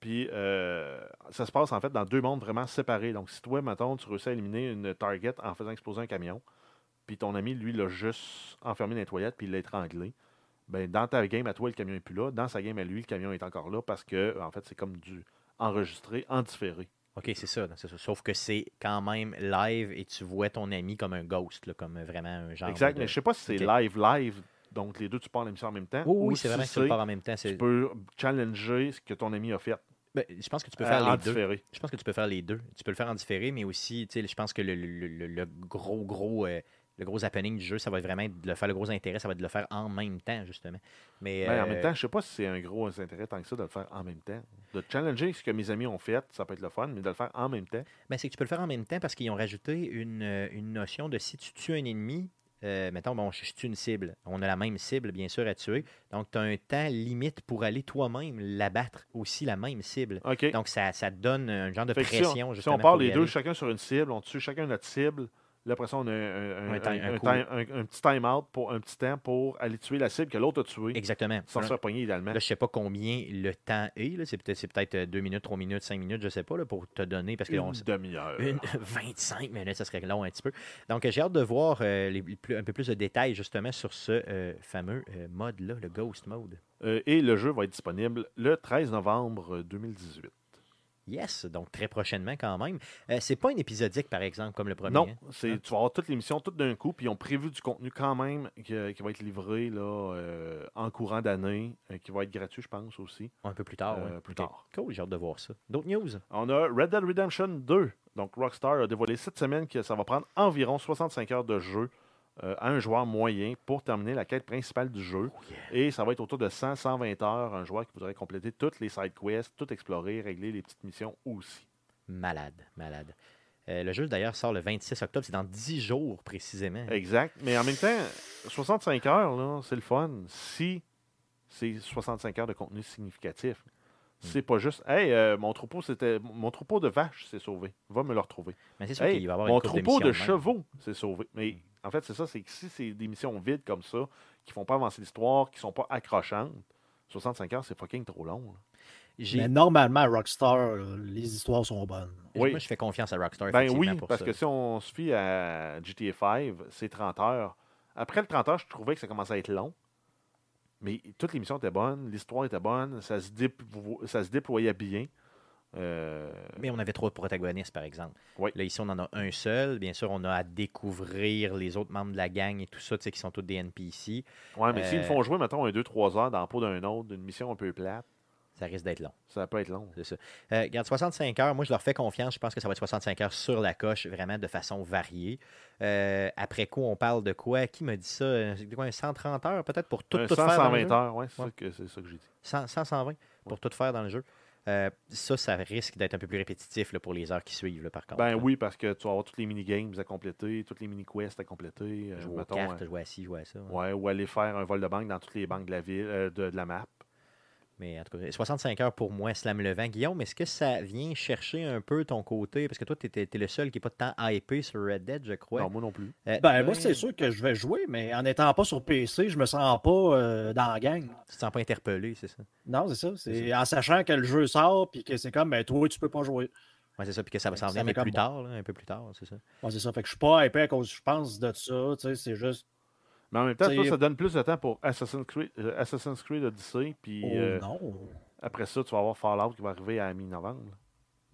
Puis, euh, ça se passe en fait dans deux mondes vraiment séparés. Donc, si toi, mettons, tu réussis à éliminer une target en faisant exploser un camion, puis ton ami, lui, l'a juste enfermé dans les toilettes, puis il l'a étranglé, ben, dans ta game à toi, le camion n'est plus là. Dans sa game à lui, le camion est encore là parce que, en fait, c'est comme du enregistré en différé. OK, c'est ça, ça. Sauf que c'est quand même live et tu vois ton ami comme un ghost, là, comme vraiment un genre. exact, de- mais je sais pas si c'est live, live, donc les deux, tu parles l'émission en même temps. Oui, ou oui, c'est si vraiment que tu le pars en même temps. Tu peux challenger ce que ton ami a fait Ben, je pense que tu peux euh, faire les deux. différé. Je pense que tu peux faire les deux. Tu peux le faire en différé, mais aussi, tu sais, je pense que le, le- le- le gros, gros, euh, le gros happening du jeu, ça va être vraiment de le faire, le gros intérêt, ça va être de le faire en même temps, justement. Mais, Ben, en euh, même temps, je sais pas si c'est un gros intérêt tant que ça de le faire en même temps. De challenger ce que mes amis ont fait, ça peut être le fun, mais de le faire en même temps. ben, c'est que tu peux le faire en même temps parce qu'ils ont rajouté une, une notion de si tu tues un ennemi, euh, mettons, bon, je, je tue une cible. On a la même cible, bien sûr, à tuer. Donc, tu as un temps limite pour aller toi-même l'abattre aussi, la même cible. Donc, ça, ça te donne un genre de Fait que si on- pression, si, on part les deux chacun sur une cible, on tue chacun notre cible. Là, après ça, on a un, un- Un un- time- un petit time-out pour un petit temps pour aller tuer la cible que l'autre a tuée Exactement. sans se faire pogner idéalement. Là, je sais pas combien le temps est. là. C'est peut-être c'est peut-être euh, deux minutes, trois minutes, cinq minutes, je sais pas, là, pour te donner. Parce que Une demi-heure. une 25 minutes, ça serait long un petit peu. Donc, j'ai hâte de voir euh, les- plus- un peu plus de détails justement sur ce euh, fameux euh, mode-là, le Ghost Mode. Et le jeu va être disponible le 13 novembre 2018. Yes, donc très prochainement quand même. Euh, c'est pas un épisodique, par exemple, comme le premier. Non, hein? c'est, Hein? tu vas avoir toute l'émission tout d'un coup, puis ils ont prévu du contenu quand même qui, qui va être livré là, euh, en courant d'année, euh, qui va être gratuit, je pense aussi. Un peu plus tard. Euh, plus tard. Cool, j'ai hâte de voir ça. D'autres news? On a Red Dead Redemption 2. Donc, Rockstar a dévoilé cette semaine que ça va prendre environ 65 heures de jeu euh, à un joueur moyen pour terminer la quête principale du jeu. Oh, Et ça va être autour de 100-120 heures, un joueur qui voudrait compléter toutes les side quests, tout explorer, régler les petites missions aussi. Malade, malade. Euh, le jeu, d'ailleurs, sort le 26 octobre. C'est dans 10 jours, précisément. Exact. Mais en même temps, 65 heures, là, c'est le fun. Si c'est 65 heures de contenu significatif. C'est pas juste, hey, euh, mon troupeau, c'était mon troupeau de vaches s'est sauvé. Va me le retrouver. Mais c'est sûr Hey, qu'il va y avoir mon une troupeau de chevaux s'est sauvé. Mais en fait, c'est ça, c'est que si c'est des missions vides comme ça, qui font pas avancer l'histoire, qui sont pas accrochantes, 65 heures, c'est fucking trop long. là. J'ai- Mais normalement, à Rockstar, euh, les histoires sont bonnes. Oui. Moi, je fais confiance à Rockstar. Ben effectivement, oui, pour parce ça. que si on se fie à GTA 5, c'est 30 heures. Après le 30 heures, je trouvais que ça commençait à être long. Mais toute l'émission était bonne, l'histoire était bonne, ça se, déplo- ça se déployait bien. Euh, Mais on avait trois protagonistes, par exemple. Oui. Là, ici, on en a un seul. Bien sûr, on a à découvrir les autres membres de la gang et tout ça, tu sais, qui sont tous des NPC. ouais, mais s'ils me euh, font jouer, mettons, un 2-3 heures dans la peau d'un autre, d'une mission un peu plate, Ça risque d'être long. ça peut être long. C'est ça. Euh, regarde, 65 heures, moi, je leur fais confiance. Je pense que ça va être 65 heures sur la coche, vraiment de façon variée. Euh, après coup, on parle de quoi? Qui me dit ça? Euh, C'est quoi, un 130 heures, peut-être, pour tout, Un tout 100, faire dans le 120 jeu? heures, ouais, c'est Ouais. ça que, c'est ça que j'ai dit. 100, 100, 120 pour tout faire dans le jeu. Euh, ça, ça risque d'être un peu plus répétitif là, pour les heures qui suivent, là, par contre. Ben là. oui, parce que tu vas avoir tous les mini-games à compléter, toutes les mini-quests à compléter. euh, Jouer aux mettons, cartes, euh, jouer à ci, jouer à ça. ouais. ouais, ou aller faire un vol de banque dans toutes les banques de la ville, euh, de, de la map. Mais en tout cas, 65 heures pour moi, slam le vent. Guillaume, est-ce que ça vient chercher un peu ton côté? Parce que toi, tu es, le seul qui n'est pas tant hypé sur Red Dead, je crois. Non, moi non plus. Euh, Ben, moi, c'est sûr que je vais jouer, mais en n'étant pas sur PC, je me sens pas euh, dans la gang. Tu te sens pas interpellé, c'est ça? Non, c'est ça. C'est en sachant que le jeu sort, puis que c'est comme, ben, toi, tu peux pas jouer. Ouais, c'est ça. Puis que ça va s'en venir, mais plus bon. tard, là, un peu plus tard, c'est ça. Ouais, c'est ça. Fait que je suis pas hypé à cause, je pense, de ça. Tu sais, c'est juste. Mais en même temps, toi, ça donne plus de temps pour Assassin's Creed, euh, Assassin's Creed Odyssey. Puis Oh euh, non. après ça, tu vas avoir Fallout qui va arriver à mi-novembre.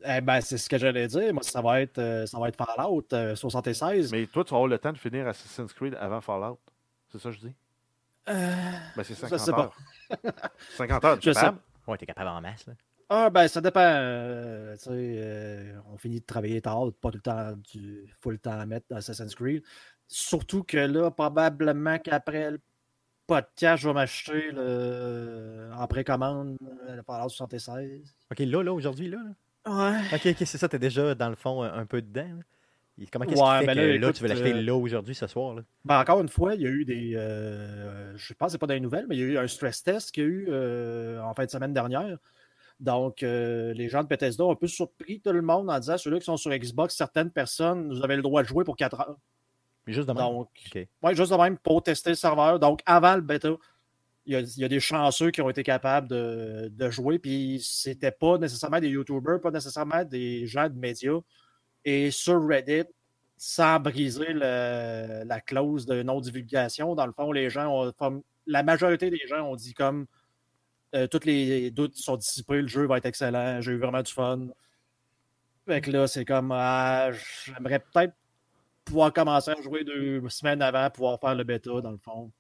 Eh ben, c'est ce que j'allais dire. Moi, ça va être, euh, ça va être Fallout euh, 76. Mais toi, tu vas avoir le temps de finir Assassin's Creed avant Fallout. C'est ça que je dis? Euh, Ben, c'est Je 50 sais pas. heures. 50 heures, tu Je es sais capable? Ouais, t'es capable en masse, là. Ah, ben, ça dépend. euh, tu sais, euh, on finit de travailler tard, pas tout le temps du full temps à mettre dans Assassin's Creed. Surtout que là, probablement qu'après le podcast, je vais m'acheter le... en précommande euh, le Fallout 76. OK, là, là, aujourd'hui, là. là? Ouais. OK, OK, c'est ça, t'es déjà, dans le fond, un, peu dedans. là? Comment qu'est-ce Ouais, qui fait ben que là, là, tu veux l'acheter euh, là aujourd'hui, ce soir? Là? Ben, encore une fois, il y a eu des. euh, je pense que c'est pas dans les nouvelles, mais il y a eu un stress test qu'il y a eu euh, en fin de semaine dernière. Donc, euh, les gens de Bethesda ont un peu surpris tout le monde en disant ceux-là qui sont sur Xbox, certaines personnes, vous avez le droit de jouer pour 4 heures. Mais juste demain. Donc, OK. ouais, juste de même pour tester le serveur. Donc, avant le bêta, il y a, il y a des chanceux qui ont été capables de, de jouer. Puis, c'était pas nécessairement des YouTubers, pas nécessairement des gens de médias. Et sur Reddit, sans briser le- la clause de non-divulgation, dans le fond, les gens ont. comme- la majorité des gens ont dit comme euh, tous les doutes sont dissipés, le jeu va être excellent, j'ai eu vraiment du fun. Fait que là, c'est comme ah, j'aimerais peut-être pouvoir commencer à jouer deux semaines avant, pouvoir faire le bêta, dans le fond.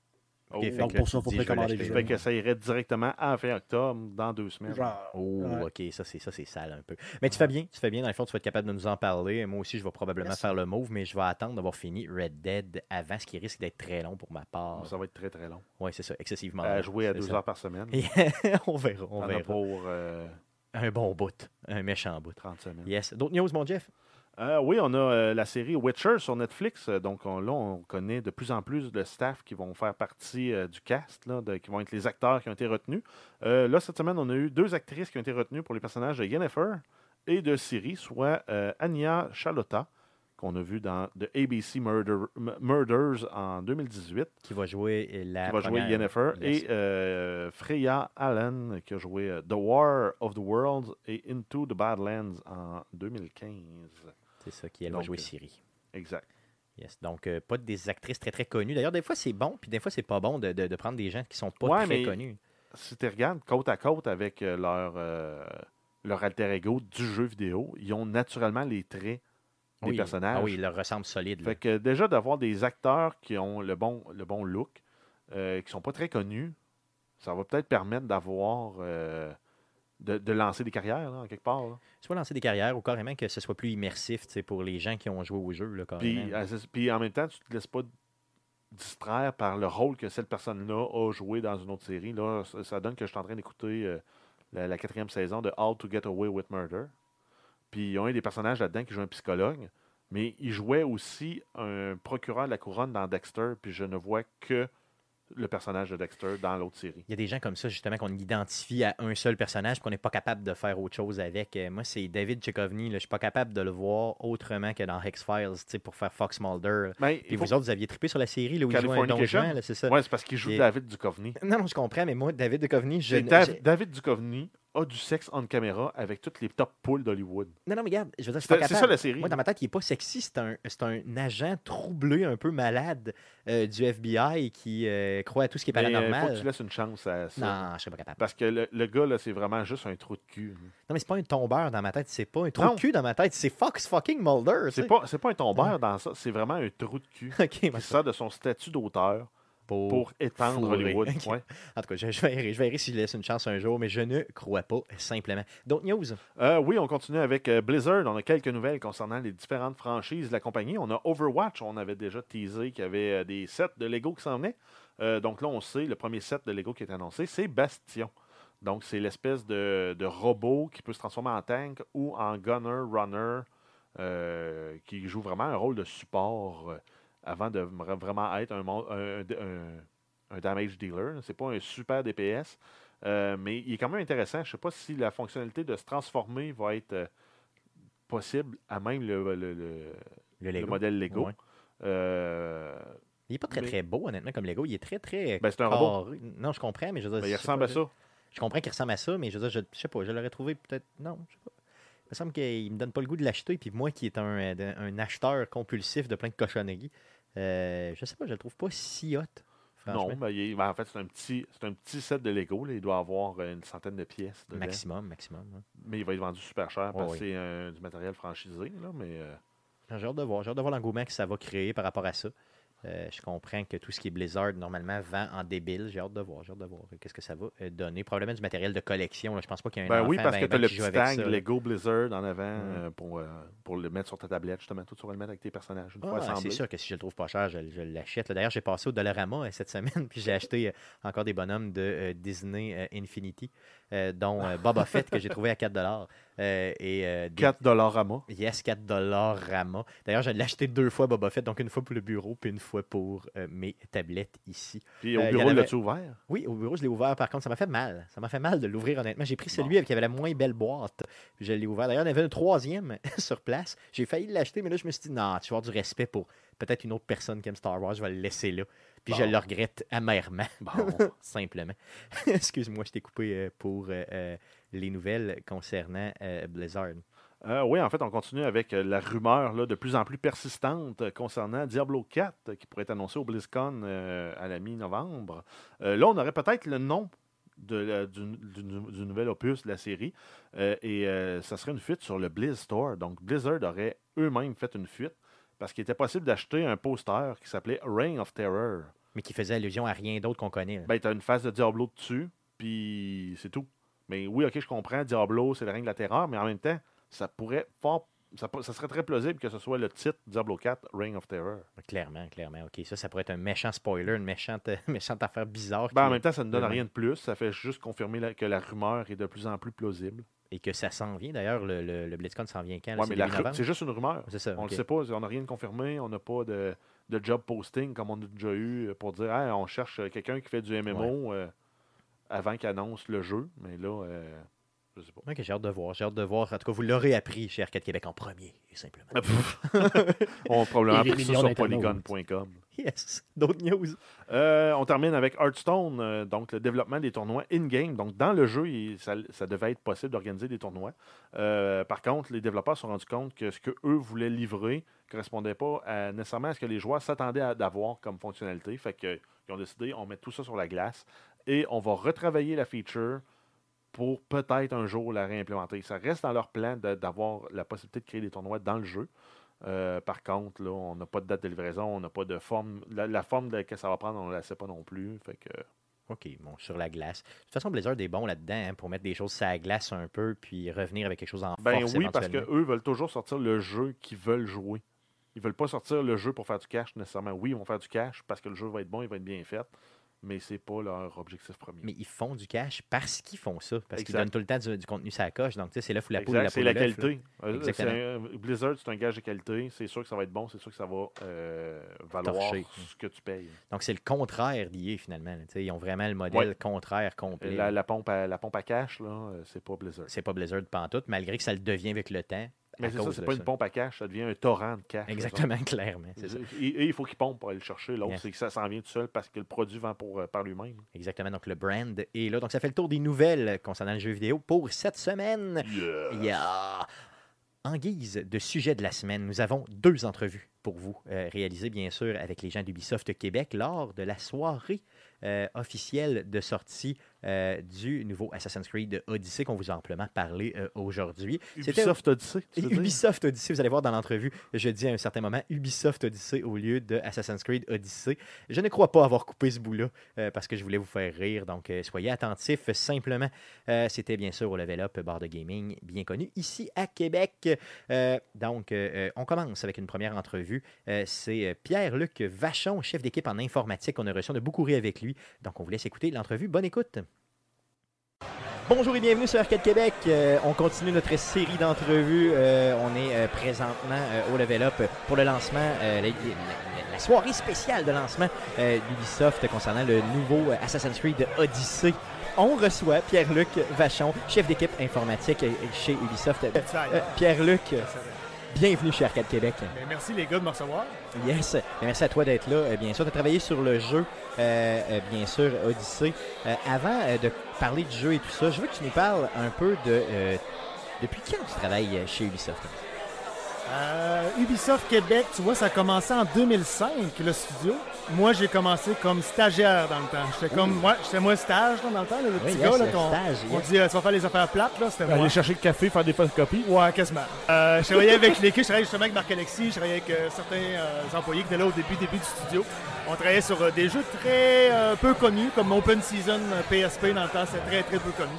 Oh, fait Donc que pour ça, il faut je précommander. Fait que ça irait directement à fin octobre, dans deux semaines. Genre, Oh, Ouais. OK, ça c'est ça c'est sale un peu. Mais tu fais bien, tu fais bien. Dans le fond, tu vas être capable de nous en parler. Moi aussi, je vais probablement faire le move, mais je vais attendre d'avoir fini Red Dead avant, ce qui risque d'être très long pour ma part. Ça va être très très long. Oui, c'est ça, excessivement À long, jouer à c'est deux ça. heures par semaine. on verra, on verra. pour euh, Un bon bout, un méchant bout. 30 semaines. Yes. D'autres news, mon Jeff? Euh, oui, on a euh, la série Witcher sur Netflix. Euh, Donc on- là, on connaît de plus en plus de staff qui vont faire partie du cast, là, de- qui vont être les acteurs qui ont été retenus. Là, cette semaine, on a eu deux actrices qui ont été retenues pour les personnages de Yennefer et de Ciri, soit Anya Chalotta, qu'on a vu dans The ABC Murder- Murders en 2018, Qui va jouer la qui va jouer première- Yennefer, Yes. et Freya Allen, qui a joué The War of the Worlds et Into the Badlands en 2015. C'est ça, qui elle va Donc, jouer euh, Siri. Exact. Yes. Donc, euh, pas des actrices très très connues. D'ailleurs, des fois, c'est bon, puis des fois, c'est pas bon de, de- de prendre des gens qui sont pas Ouais, très mais- connus. si tu regardes côte à côte avec euh, leur, euh, leur alter ego du jeu vidéo. Ils ont naturellement les traits des oui. personnages. Ah oui, il leur ressemble solide. Fait que déjà d'avoir des acteurs qui ont le bon, le bon look, euh, qui sont pas très connus, ça va peut-être permettre d'avoir de, de lancer des carrières là, en quelque part. là. Soit lancer des carrières ou carrément que ce soit plus immersif pour les gens qui ont joué au jeu. Là. Puis, euh, puis en même temps, tu te laisses pas distraire par le rôle que cette personne-là a joué dans une autre série. Là, ça, ça donne que je suis en train d'écouter euh, la, la quatrième saison de How to Get Away with Murder. Puis ils ont eu des personnages là-dedans qui jouent un psychologue, mais ils jouaient aussi un procureur de la couronne dans Dexter, puis je ne vois que le personnage de Dexter dans l'autre série. Il y a des gens comme ça, justement, qu'on identifie à un seul personnage, qu'on n'est pas capable de faire autre chose avec. Euh, moi, c'est David là, Je suis pas capable de le voir autrement que dans X-Files, pour faire Fox Mulder. Mais Puis vous autres, vous aviez trippé sur la série, là, où il joue un donjon, là, c'est ça? Ouais, c'est parce qu'il joue Et- David Duchovny. Non, non, je comprends, mais moi, David Duchovny, je... Dav- David Duchovny a du sexe on caméra avec toutes les top poules d'Hollywood. Non, non, mais regarde, je veux dire, je suis pas C'est ça la série. Moi, dans ma tête, il n'est pas sexy. C'est un, un agent troublé, un peu malade euh, du FBI qui euh, croit à tout ce qui est Mais, euh, paranormal. faut que tu laisses une chance à ça. Non, je serais pas capable. Parce que le, le gars, là, c'est vraiment juste un trou de cul. Non, mais c'est pas un tombeur dans ma tête. C'est pas un trou Non. de cul dans ma tête. C'est Fox fucking Mulder. C'est pas, pas un tombeur dans ça, c'est vraiment un trou de cul. OK, qui sert de son statut d'auteur pour- pour étendre fourrer. Hollywood. Ouais. En tout cas, je, je verrai, je verrai si je laisse une chance un jour, mais je ne crois pas, simplement. D'autres news? Euh, oui, on continue avec euh, Blizzard. On a quelques nouvelles concernant les différentes franchises de la compagnie. On a Overwatch. On avait déjà teasé qu'il y avait euh, des sets de Lego qui s'en venaient. Euh, donc là, on sait, le premier set de Lego qui est annoncé, c'est Bastion. Donc, c'est l'espèce de, de robot qui peut se transformer en tank ou en gunner, runner, euh, qui joue vraiment un rôle de support avant de vra- vraiment être un, un- un- un damage dealer. C'est pas un super DPS, euh, mais il est quand même intéressant. Je ne sais pas si la fonctionnalité de se transformer va être euh, possible à même le, le- le- Le le Lego. modèle Lego. Ouais. Euh, Il est pas très Mais- très beau, honnêtement, comme Lego. Il est très très. Ben, c'est un robot. Non, je comprends, mais je veux dire. ben, il ressemble pas, à ça. Je comprends qu'il ressemble à ça, mais je veux dire, je, je sais pas, je l'aurais trouvé peut-être. Non, je sais pas. Il me semble qu'il me donne pas le goût de l'acheter, puis moi qui est un, un acheteur compulsif de plein de cochonneries, euh, je sais pas, je le trouve pas si hot. Non, ben, il est- ben, en fait, c'est un petit, c'est un petit set de Lego. là. Il doit avoir euh, une centaine de pièces dedans. Maximum, maximum. hein. Mais il va être vendu super cher parce que c'est euh, du matériel franchisé. Là, mais euh, J'ai hâte de voir. J'ai hâte de voir l'engouement que ça va créer par rapport à ça. Euh, je comprends que tout ce qui est Blizzard, normalement, vend en débile. J'ai hâte de voir. J'ai hâte de voir qu'est-ce que ça va euh, donner. Probablement du matériel de collection. là. Je pense pas qu'il y ait un Ben oui, enfant parce ben, que tu as ben le petit tag. Lego Blizzard en avant Mm. euh, pour, euh, pour le mettre sur ta tablette, justement. Tout vas le mettre avec tes personnages Ah, c'est sûr que si je le trouve pas cher, je, je l'achète. D'ailleurs, j'ai passé au Dollarama cette semaine, puis j'ai acheté encore des bonhommes de Disney Infinity, euh, dont euh, Boba Fett que j'ai trouvé à 4 dollars et euh, des- 4 dollars à mois. Yes, 4 dollars Rama. D'ailleurs, je l'ai acheté deux fois Boba Fett, donc une fois pour le bureau, puis une fois pour mes tablettes ici. Puis au bureau, avait- l'as-tu ouvert? Oui, au bureau, je l'ai ouvert. Par contre, ça m'a fait mal. Ça m'a fait mal de l'ouvrir, honnêtement. J'ai pris celui qui avait la moins belle boîte. Puis je l'ai ouvert. D'ailleurs, il y en avait un troisième sur place. J'ai failli l'acheter, mais là, je me suis dit, non, tu vas avoir du respect pour peut-être une autre personne qui aime Star Wars. Je vais le laisser là. Puis je le regrette amèrement, Bon. simplement. Excuse-moi, je t'ai coupé euh, pour euh, euh, les nouvelles concernant Blizzard. Euh, oui, en fait, on continue avec la rumeur là, de plus en plus persistante concernant Diablo 4 euh, qui pourrait être annoncé au BlizzCon euh, à la mi-novembre. Euh, là, on aurait peut-être le nom de la- du, du- du nouvel opus de la série et ça serait une fuite sur le Blizz Store. Donc, Blizzard aurait eux-mêmes fait une fuite parce qu'il était possible d'acheter un poster qui s'appelait Reign of Terror. Mais qui faisait allusion à rien d'autre qu'on connaît. là. Ben, tu as une face de Diablo dessus, puis c'est tout. Mais oui, ok, je comprends, Diablo, c'est le règne de la terreur, mais en même temps, ça pourrait fort. Ça, ça serait très plausible que ce soit le titre Diablo 4, Reign of Terror. Clairement, clairement. OK, ça, ça pourrait être un méchant spoiler, une méchante, méchante affaire bizarre. Ben, en même temps, ça ne donne rien de plus. Ça fait juste confirmer la- que la rumeur est de plus en plus plausible. Et que ça s'en vient. D'ailleurs, le, le, le BlizzCon s'en vient quand? Ouais, C'est juste une rumeur. Ça, On ne sait pas, on n'a rien de confirmé, on n'a pas de, de job posting comme on a déjà eu pour dire Hey, on cherche quelqu'un qui fait du MMO euh, avant qu'il annonce le jeu. Mais là, euh, je sais pas. OK, j'ai hâte de voir. J'ai hâte de voir. En tout cas, vous l'aurez appris chez Arcade Québec en premier, simplement. on a probablement Et les pris ça sur polygon.com. Yes! D'autres news? Euh, on termine avec Hearthstone, euh, donc le développement des tournois in-game. Donc, dans le jeu, il- ça, ça devait être possible d'organiser des tournois. Euh, par contre, les développeurs se sont rendus compte que ce qu'eux voulaient livrer ne correspondait pas à- nécessairement à ce que les joueurs s'attendaient à- d'avoir comme fonctionnalité. Fait qu'ils ont décidé, on met tout ça sur la glace et on va retravailler la feature pour peut-être un jour la réimplémenter. Ça reste dans leur plan d'avoir la possibilité de créer des tournois dans le jeu. Euh, par contre, là, on n'a pas de date de livraison, on n'a pas de forme. La, la forme de- que ça va prendre, on ne la sait pas non plus. Fait que, OK, bon, sur la glace. De toute façon, Blizzard est bon là-dedans hein, pour mettre des choses sur la glace un peu, puis revenir avec quelque chose en ben force oui, parce qu'eux veulent toujours sortir le jeu qu'ils veulent jouer. Ils veulent pas sortir le jeu pour faire du cash nécessairement. Oui, ils vont faire du cash parce que le jeu va être bon, il va être bien fait, mais c'est pas leur objectif premier. Mais ils font du cash parce qu'ils font ça, parce qu'ils donnent tout le temps du, du contenu sur la coche. Donc, tu sais, c'est là où la poule la c'est la qualité. Euh, un- Blizzard, c'est un gage de qualité. C'est sûr que ça va être bon, c'est sûr que ça va euh, valoir Torcher. ce que tu payes. Donc, c'est le contraire d'IA, finalement. là. Tu sais, Ils ont vraiment le modèle Ouais. contraire complet. La, la pompe à, la pompe à cash, là, euh, c'est pas Blizzard. C'est pas Blizzard pantoute, malgré que ça le devient avec le temps. Mais c'est ça, c'est pas une pompe à cash, ça devient un torrent de cash. Exactement, clairement. Ça. Et, et il faut qu'il pompe pour aller le chercher. L'autre, Yes. c'est que ça s'en vient tout seul parce que le produit vend pour, euh, par lui-même. Exactement. Donc, le brand est là. Donc, ça fait le tour des nouvelles concernant le jeu vidéo pour cette semaine. Yeah. En guise de sujet de la semaine, nous avons deux entrevues pour vous, euh, réalisées bien sûr avec les gens d'Ubisoft Québec lors de la soirée euh, officielle de sortie euh, du nouveau Assassin's Creed Odyssey qu'on vous a amplement parlé euh, aujourd'hui. Ubisoft Odyssey? Ubisoft Odyssey, vous allez voir dans l'entrevue, je dis à un certain moment Ubisoft Odyssey au lieu de Assassin's Creed Odyssey. Je ne crois pas avoir coupé ce bout-là euh, parce que je voulais vous faire rire, donc soyez attentifs simplement. C'était bien sûr au Level Up Bar de Gaming, bien connu ici à Québec. Donc, on commence avec une première entrevue. C'est Pierre-Luc Vachon, chef d'équipe en informatique. On a reçu, on a beaucoup ri avec lui. Donc, on vous laisse écouter l'entrevue. Bonne écoute. Bonjour et bienvenue sur Arcade Québec. Euh, on continue notre série d'entrevues. Euh, on est euh, présentement euh, au Level Up pour le lancement, euh, la, soirée spéciale de lancement d'Ubisoft concernant le nouveau Assassin's Creed Odyssey. On reçoit Pierre-Luc Vachon, chef d'équipe informatique chez Ubisoft. Pierre-Luc, bienvenue chez Arcade Québec. Ben, merci les gars de me recevoir. Yes. Merci à toi d'être là. Euh, Bien sûr, tu as travaillé sur le jeu, euh, euh, bien sûr, Odyssey. Euh, avant de parler du jeu et tout ça, je veux que tu nous parles un peu de. euh, depuis quand tu travailles chez Ubisoft? Euh, Ubisoft Québec, tu vois, ça a commencé en 2005, le studio. Moi, j'ai commencé comme stagiaire dans le temps. J'étais comme, moi, j'étais moi stage là, dans le temps, là, le Oui, petit yes, gars, là, qu'on on dit, euh, tu vas faire les affaires plates, là, c'était moi. Aller chercher le café, faire des photocopies. Ouais, quasiment. Euh, je travaillais avec l'équipe, je travaillais justement avec Marc-Alexis, je travaillais avec euh, certains employés qui étaient là au début, début du studio. On travaillait sur des jeux très peu connus, comme Open Season PSP dans le temps, c'est très très peu connu.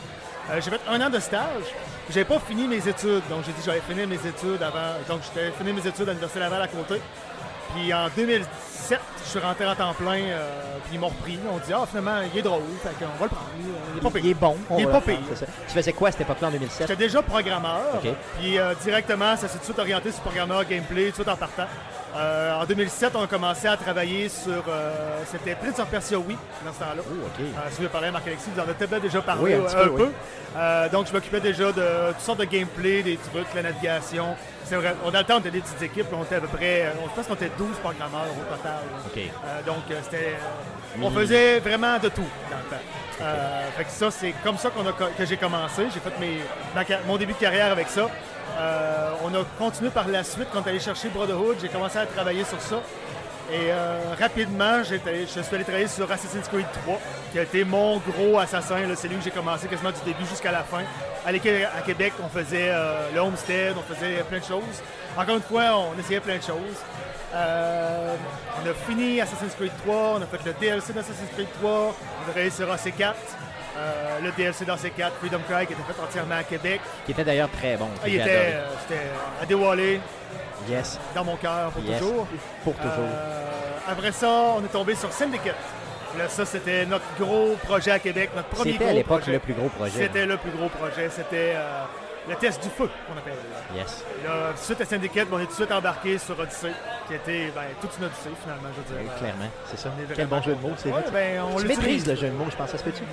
Euh, j'ai fait un an de stage. J'ai pas fini mes études, donc j'ai dit j'allais finir mes études avant. Donc j'étais fini mes études à l'Université Laval à côté. Puis en 2007, je suis rentré en temps plein, euh, puis ils m'ont repris. On dit ah finalement il est drôle, fait qu'on va le prendre. Il est pas pire. Il est bon. on Il est va pas le prendre, pire. c'est ça. Tu faisais quoi à cette époque-là en 2007? J'étais déjà programmeur. OK. Puis euh, directement, ça s'est tout de suite orienté sur programmeur, gameplay, tout de suite en partant. Euh, en 2007, on a commencé à travailler sur. euh, C'était Prince of Persia oui, dans ce temps-là. Oh, OK. Euh, si vous parlé à Marc-Alexis, vous en avez peut-être déjà parlé Oui, un petit peu, oui. Euh, donc, je m'occupais déjà de toutes sortes de gameplay, des trucs, la navigation. C'est vrai, on, dans le temps, on était des petites équipes. on était à peu près. On, je pense qu'on était 12 programmeurs au total. OK. Donc, c'était. on faisait vraiment de tout dans le temps. Fait que ça, c'est comme ça qu'on a, que j'ai commencé. J'ai fait mes, ma mon début de carrière avec ça. Euh, on a continué par la suite quand allé chercher Brotherhood. J'ai commencé à travailler sur ça. Et euh, rapidement, je suis allé travailler sur Assassin's Creed 3, qui a été mon gros assassin. C'est lui que j'ai commencé quasiment du début jusqu'à la fin. À à Québec, on faisait euh, le Homestead, on faisait plein de choses. Encore une fois, on essayait plein de choses. On a fini Assassin's Creed 3, on a fait le DLC d'Assassin's Creed 3, on a travaillé sur AC4, euh, le DLC d'AC4, Freedom Cry, qui était fait entièrement à Québec. Qui était d'ailleurs très bon. Ah, il était, euh, c'était à dévoiler Yes. dans mon cœur pour Yes. toujours. Pour toujours. Euh, après ça, on est tombé sur Syndicate. Là, ça, c'était notre gros projet à Québec, notre premier C'était à l'époque le plus gros projet. C'était le plus gros projet. C'était euh, le test du feu, qu'on appelle. Yes. Là, tout de suite à Syndicate, on est tout de suite embarqué sur Odyssey, qui était ben, toute une Odyssey, finalement, je veux Oui, dire. Euh, clairement, c'est ça. Quel bon jeu de mots, c'est Ouais, vrai. ben, on tu maîtrises le jeu de mots, je pense, ça se peut-tu?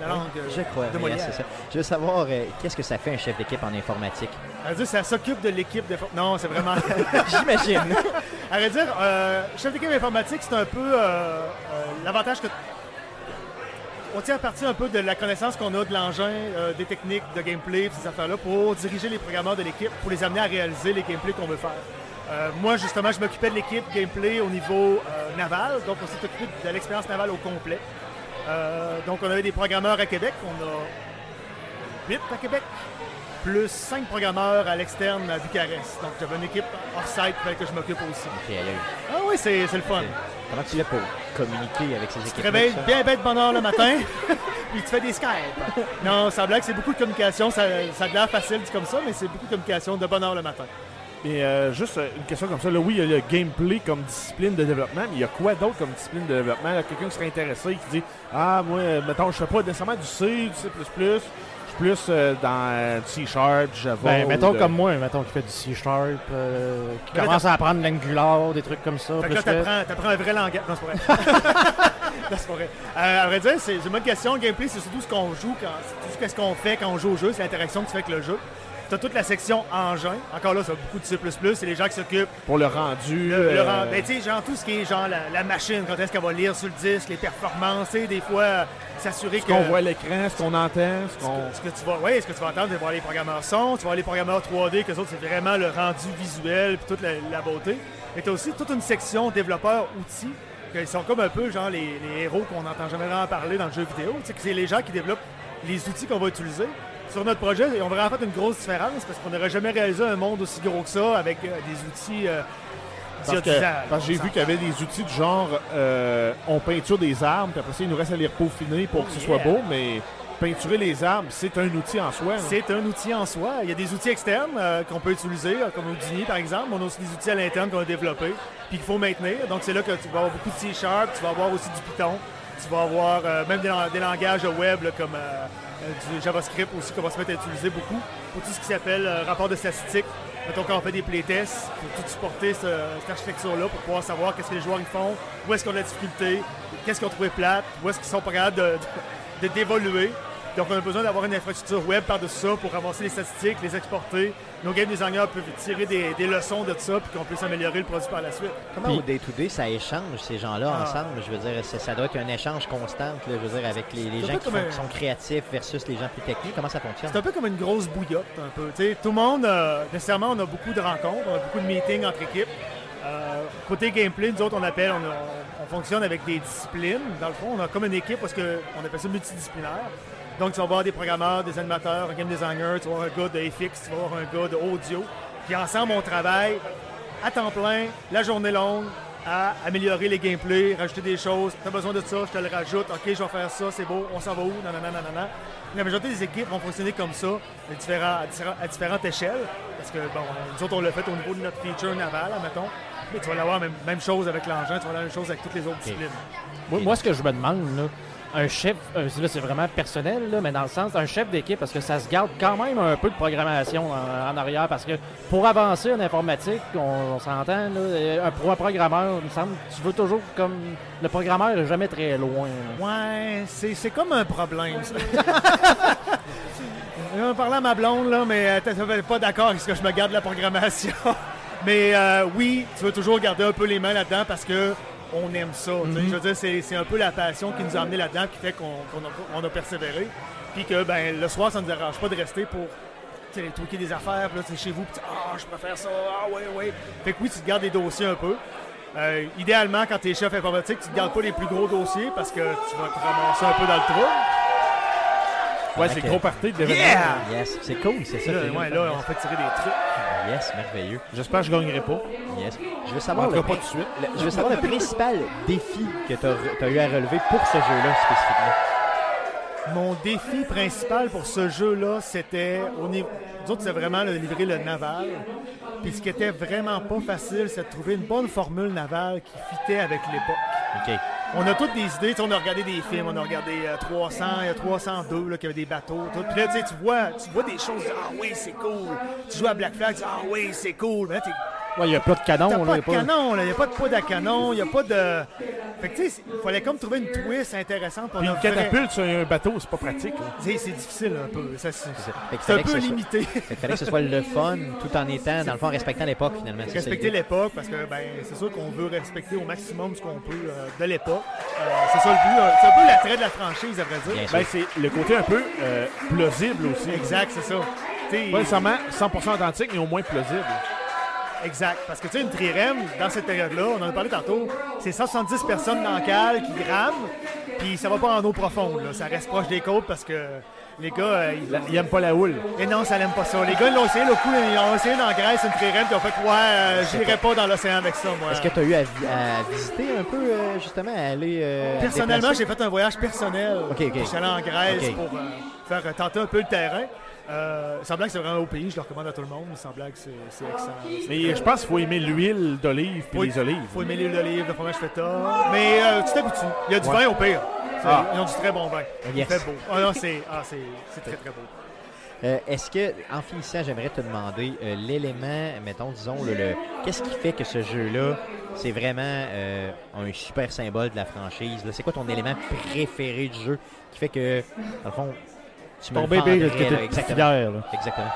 La langue euh, Je crois, de oui, c'est ça. Je veux savoir, euh, qu'est-ce que ça fait un chef d'équipe en informatique? À dire, ça s'occupe de l'équipe de... Non, c'est vraiment... J'imagine. à vrai dire, euh, chef d'équipe informatique, c'est un peu euh, l'avantage que... On tient à partir un peu de la connaissance qu'on a de l'engin, euh, des techniques, de gameplay, ces affaires-là, pour diriger les programmeurs de l'équipe, pour les amener à réaliser les gameplays qu'on veut faire. Euh, moi, justement, je m'occupais de l'équipe gameplay au niveau euh, naval, donc on s'est occupé de l'expérience navale au complet. Donc, on avait des programmeurs à Québec, on a 8 à Québec, plus 5 programmeurs à l'externe à Bucarest. Donc j'avais une équipe off-site fallait que je m'occupe aussi. Ah oui, c'est le fun. Comment tu l'as pour communiquer avec ces Tu équipes te réveilles bien bête bonne heure le matin, puis tu fais des Skype. Non, ça blague, c'est beaucoup de communication. Ça, ça a l'air facile dit comme ça, mais c'est beaucoup de communication de bonne heure le matin. Et euh, juste euh, une question comme ça. Là, oui, il y a le gameplay comme discipline de développement, mais il y a quoi d'autre comme discipline de développement? Là, Quelqu'un qui serait intéressé qui dit Ah, moi, mettons, je fais pas nécessairement du C, du C, plus euh, dans euh, du C Sharp, du Java. Ben, mettons de- comme moi, mettons qui fait du C-Sharp, euh, qui là, commence à apprendre l'Angular, des trucs comme ça. Fait plus là, que- t'apprends, t'apprends un vrai langage. Non, c'est pas vrai. non, c'est pas vrai. Euh, à vrai dire, c'est c'est une bonne question. Le gameplay, c'est surtout ce qu'on joue, quand, c'est tout ce qu'on fait quand on joue au jeu, c'est l'interaction que tu fais avec le jeu. T'as toute la section engin. Encore là, ça beaucoup de C++. C'est les gens qui s'occupent. pour le rendu. Le, le euh, ben, tu sais, genre tout ce qui est genre la, la machine, quand est-ce qu'elle va lire sur le disque, les performances, tu des fois, euh, s'assurer ce que. qu'on voit à l'écran, ce qu'on entend, ce Ce qu'on. que, ce que tu vas, ouais, ce que tu vas entendre, tu vas voir les programmeurs son, tu vas voir les programmeurs 3D, que autres, c'est vraiment le rendu visuel puis toute la, la beauté. Mais tu as aussi toute une section développeurs outils, qui sont comme un peu genre les, les héros qu'on n'entend jamais vraiment parler dans le jeu vidéo. Tu c'est les gens qui développent les outils qu'on va utiliser. Sur notre projet, on va vraiment fait une grosse différence parce qu'on n'aurait jamais réalisé un monde aussi gros que ça avec euh, des outils euh, Parce que, que j'ai vu qu'il y avait des outils du genre euh, on peinture des arbres, puis après ça, il nous reste à les peaufiner pour que ce soit beau, mais peinturer les arbres, c'est un outil en soi. là. C'est un outil en soi. Il y a des outils externes euh, qu'on peut utiliser, comme Houdini par exemple. On a aussi des outils à l'interne qu'on a développés, puis qu'il faut maintenir. Donc c'est là que tu vas avoir beaucoup de C-Sharp, tu vas avoir aussi du Python, tu vas avoir euh, même des, lang- des langages web comme euh, euh, du JavaScript aussi qu'on va se mettre à utiliser beaucoup pour tout ce qui s'appelle rapport de statistiques. Mettons quand on fait des playtests, pour tout supporter ce- cette architecture-là pour pouvoir savoir qu'est-ce que les joueurs font, où est-ce qu'ils ont de la difficulté, qu'est-ce qu'ils ont trouvé plate, où est-ce qu'ils sont pas capables de- de- d'évoluer. Donc, on a besoin d'avoir une infrastructure web par-dessus ça pour ramasser les statistiques, les exporter. Nos game designers peuvent tirer des, des leçons de ça puis qu'on puisse améliorer le produit par la suite. Comment Puis- au day-to-day ça échange ces gens-là Ah. ensemble? Je veux dire, ça, ça doit être un échange constant, là, je veux dire, avec les, gens qui, comme font- un- qui sont créatifs versus les gens plus techniques. Comment ça fonctionne? C'est un peu comme une grosse bouillotte, un peu. Tu sais, tout le monde, euh, nécessairement, on a beaucoup de rencontres, on a beaucoup de meetings entre équipes. Euh, côté gameplay, nous autres, on appelle, on, a- on fonctionne avec des disciplines. Dans le fond, on a comme une équipe parce que on appelle ça multidisciplinaire. Donc, tu vas avoir des programmeurs, des animateurs, un game designer, tu vas avoir un gars de FX, tu vas avoir un gars de audio. Puis ensemble, on travaille à temps plein, la journée longue, à améliorer les gameplays, rajouter des choses. Tu as besoin de ça, je te le rajoute. OK, je vais faire ça, c'est beau, on s'en va où? Nanana, nanana. La majorité des équipes vont fonctionner comme ça, à, différents- à différents- à différentes échelles. Parce que, bon, nous autres, on l'a fait au niveau de notre feature naval, admettons. Mais tu vas l'avoir même, même chose avec l'engin, tu vas avoir la même chose avec toutes les autres disciplines. Moi, moi, ce que je me demande, là, un chef, euh, là, c'est vraiment personnel, là, mais dans le sens d'un chef d'équipe, parce que ça se garde quand même un peu de programmation en, en arrière, parce que pour avancer en informatique, on, on s'entend, euh, un- pour un programmeur, il me semble, tu veux toujours comme le programmeur n'est jamais très loin. là. Ouais, c'est comme un problème, ça. On parler à ma blonde, là, mais euh, t'es pas d'accord avec ce que je me garde de la programmation. mais euh, oui, tu veux toujours garder un peu les mains là-dedans parce que on aime ça. sais. Je veux dire, c'est c'est un peu la passion qui nous a amené là-dedans qui fait qu'on qu'on a, on a persévéré. Puis que ben, le soir, ça ne nous dérange pas de rester pour tweaker des affaires. Puis là, tu sais, chez vous, puis ah, je préfère ça, ah, ouais, ouais. Fait que oui, tu te gardes des dossiers un peu. Euh, idéalement, quand tu es chef informatique, tu ne gardes pas les plus gros dossiers parce que tu vas te ramasser un peu dans le trou. Ouais, Ok. c'est gros party d'événements. Yeah! Yes, c'est cool, c'est ça. Là, ouais, là, on fait tirer des trucs. Yes, merveilleux. J'espère que je gagnerai pas. Yes. Je veux savoir, le, cas, pas tout de suite. le- je veux savoir le principal défi que tu as, eu à relever pour ce jeu-là spécifiquement. Mon défi principal pour ce jeu-là, c'était au niveau. Nous autres, c'est vraiment de livrer le naval. Puis ce qui était vraiment pas facile, c'est de trouver une bonne formule navale qui fitait avec l'époque. On a toutes des idées, on a regardé des films, on a regardé euh, 300, il y a 302 là, qui avait des bateaux, tout. Puis là, tu vois, tu vois des choses, ah oui, c'est cool. Tu joues à Black Flag, ah oui, c'est cool. Ouais, il n'y a pas de canon. T'as là, pas y de a pas- canon, il n'y a pas de poids à canon, il n'y a pas de. Fait que tu sais, il fallait comme trouver une twist intéressante. pour Puis une catapulte sur un bateau, c'est pas pratique. C'est difficile un peu. ça, C'est un peu ce soit- limité. Qu'il fallait que ce soit le fun tout en étant, dans le fond, respectant l'époque finalement. Respecter l'époque, parce que ben, c'est sûr qu'on veut respecter au maximum ce qu'on peut euh, de l'époque. Euh, c'est ça le but. euh, c'est un peu l'attrait de la franchise, à vrai dire. Ben, c'est le côté un peu euh, plausible aussi. Exact, c'est ça. Pas nécessairement 100% authentique, mais au moins plausible. Exact. Parce que tu sais, une trirème, dans cette période-là, on en a parlé tantôt, c'est 170 personnes dans le cale qui grament, puis ça va pas en eau profonde. Là. Ça reste proche des côtes parce que Les gars, euh, ils, La- il aime pas la houle. et non, ça l'aime pas ça. Les gars, ils l'ont essayé, le coup, ils ont essayé dans la Grèce, une trirème, puis ils ont fait, ouais, euh, j'irai pas dans l'océan avec ça, moi. Est-ce que tu as eu à, vi- à visiter un peu, euh, justement, à aller. euh, Personnellement, j'ai fait un voyage personnel. Ok, ok. Je suis allé en Grèce pour faire tenter un peu le terrain. Euh, il semblait que c'est vraiment au pays, je le recommande à tout le monde. Il semblait que c'est c'est excellent. Mais je pense qu'il faut aimer l'huile d'olive puis Oui. les olives. faut aimer l'huile d'olive, le fromage feta. Mais euh, tu t'habitues. Il y a du Ouais. vin au pire. C'est- Ah. Ils ont du très bon vin. Il Yes. fait beau. Ah non, c'est ah, c'est- c'est très très beau. Euh, Est-ce que, en finissant, j'aimerais te demander euh, l'élément, mettons, disons, le, le- qu'est-ce qui fait que ce jeu-là, c'est vraiment euh, un super symbole de la franchise? C'est quoi ton élément préféré du jeu qui fait que, dans le fond, tu le bébé, que Exactement. fier. Exactement.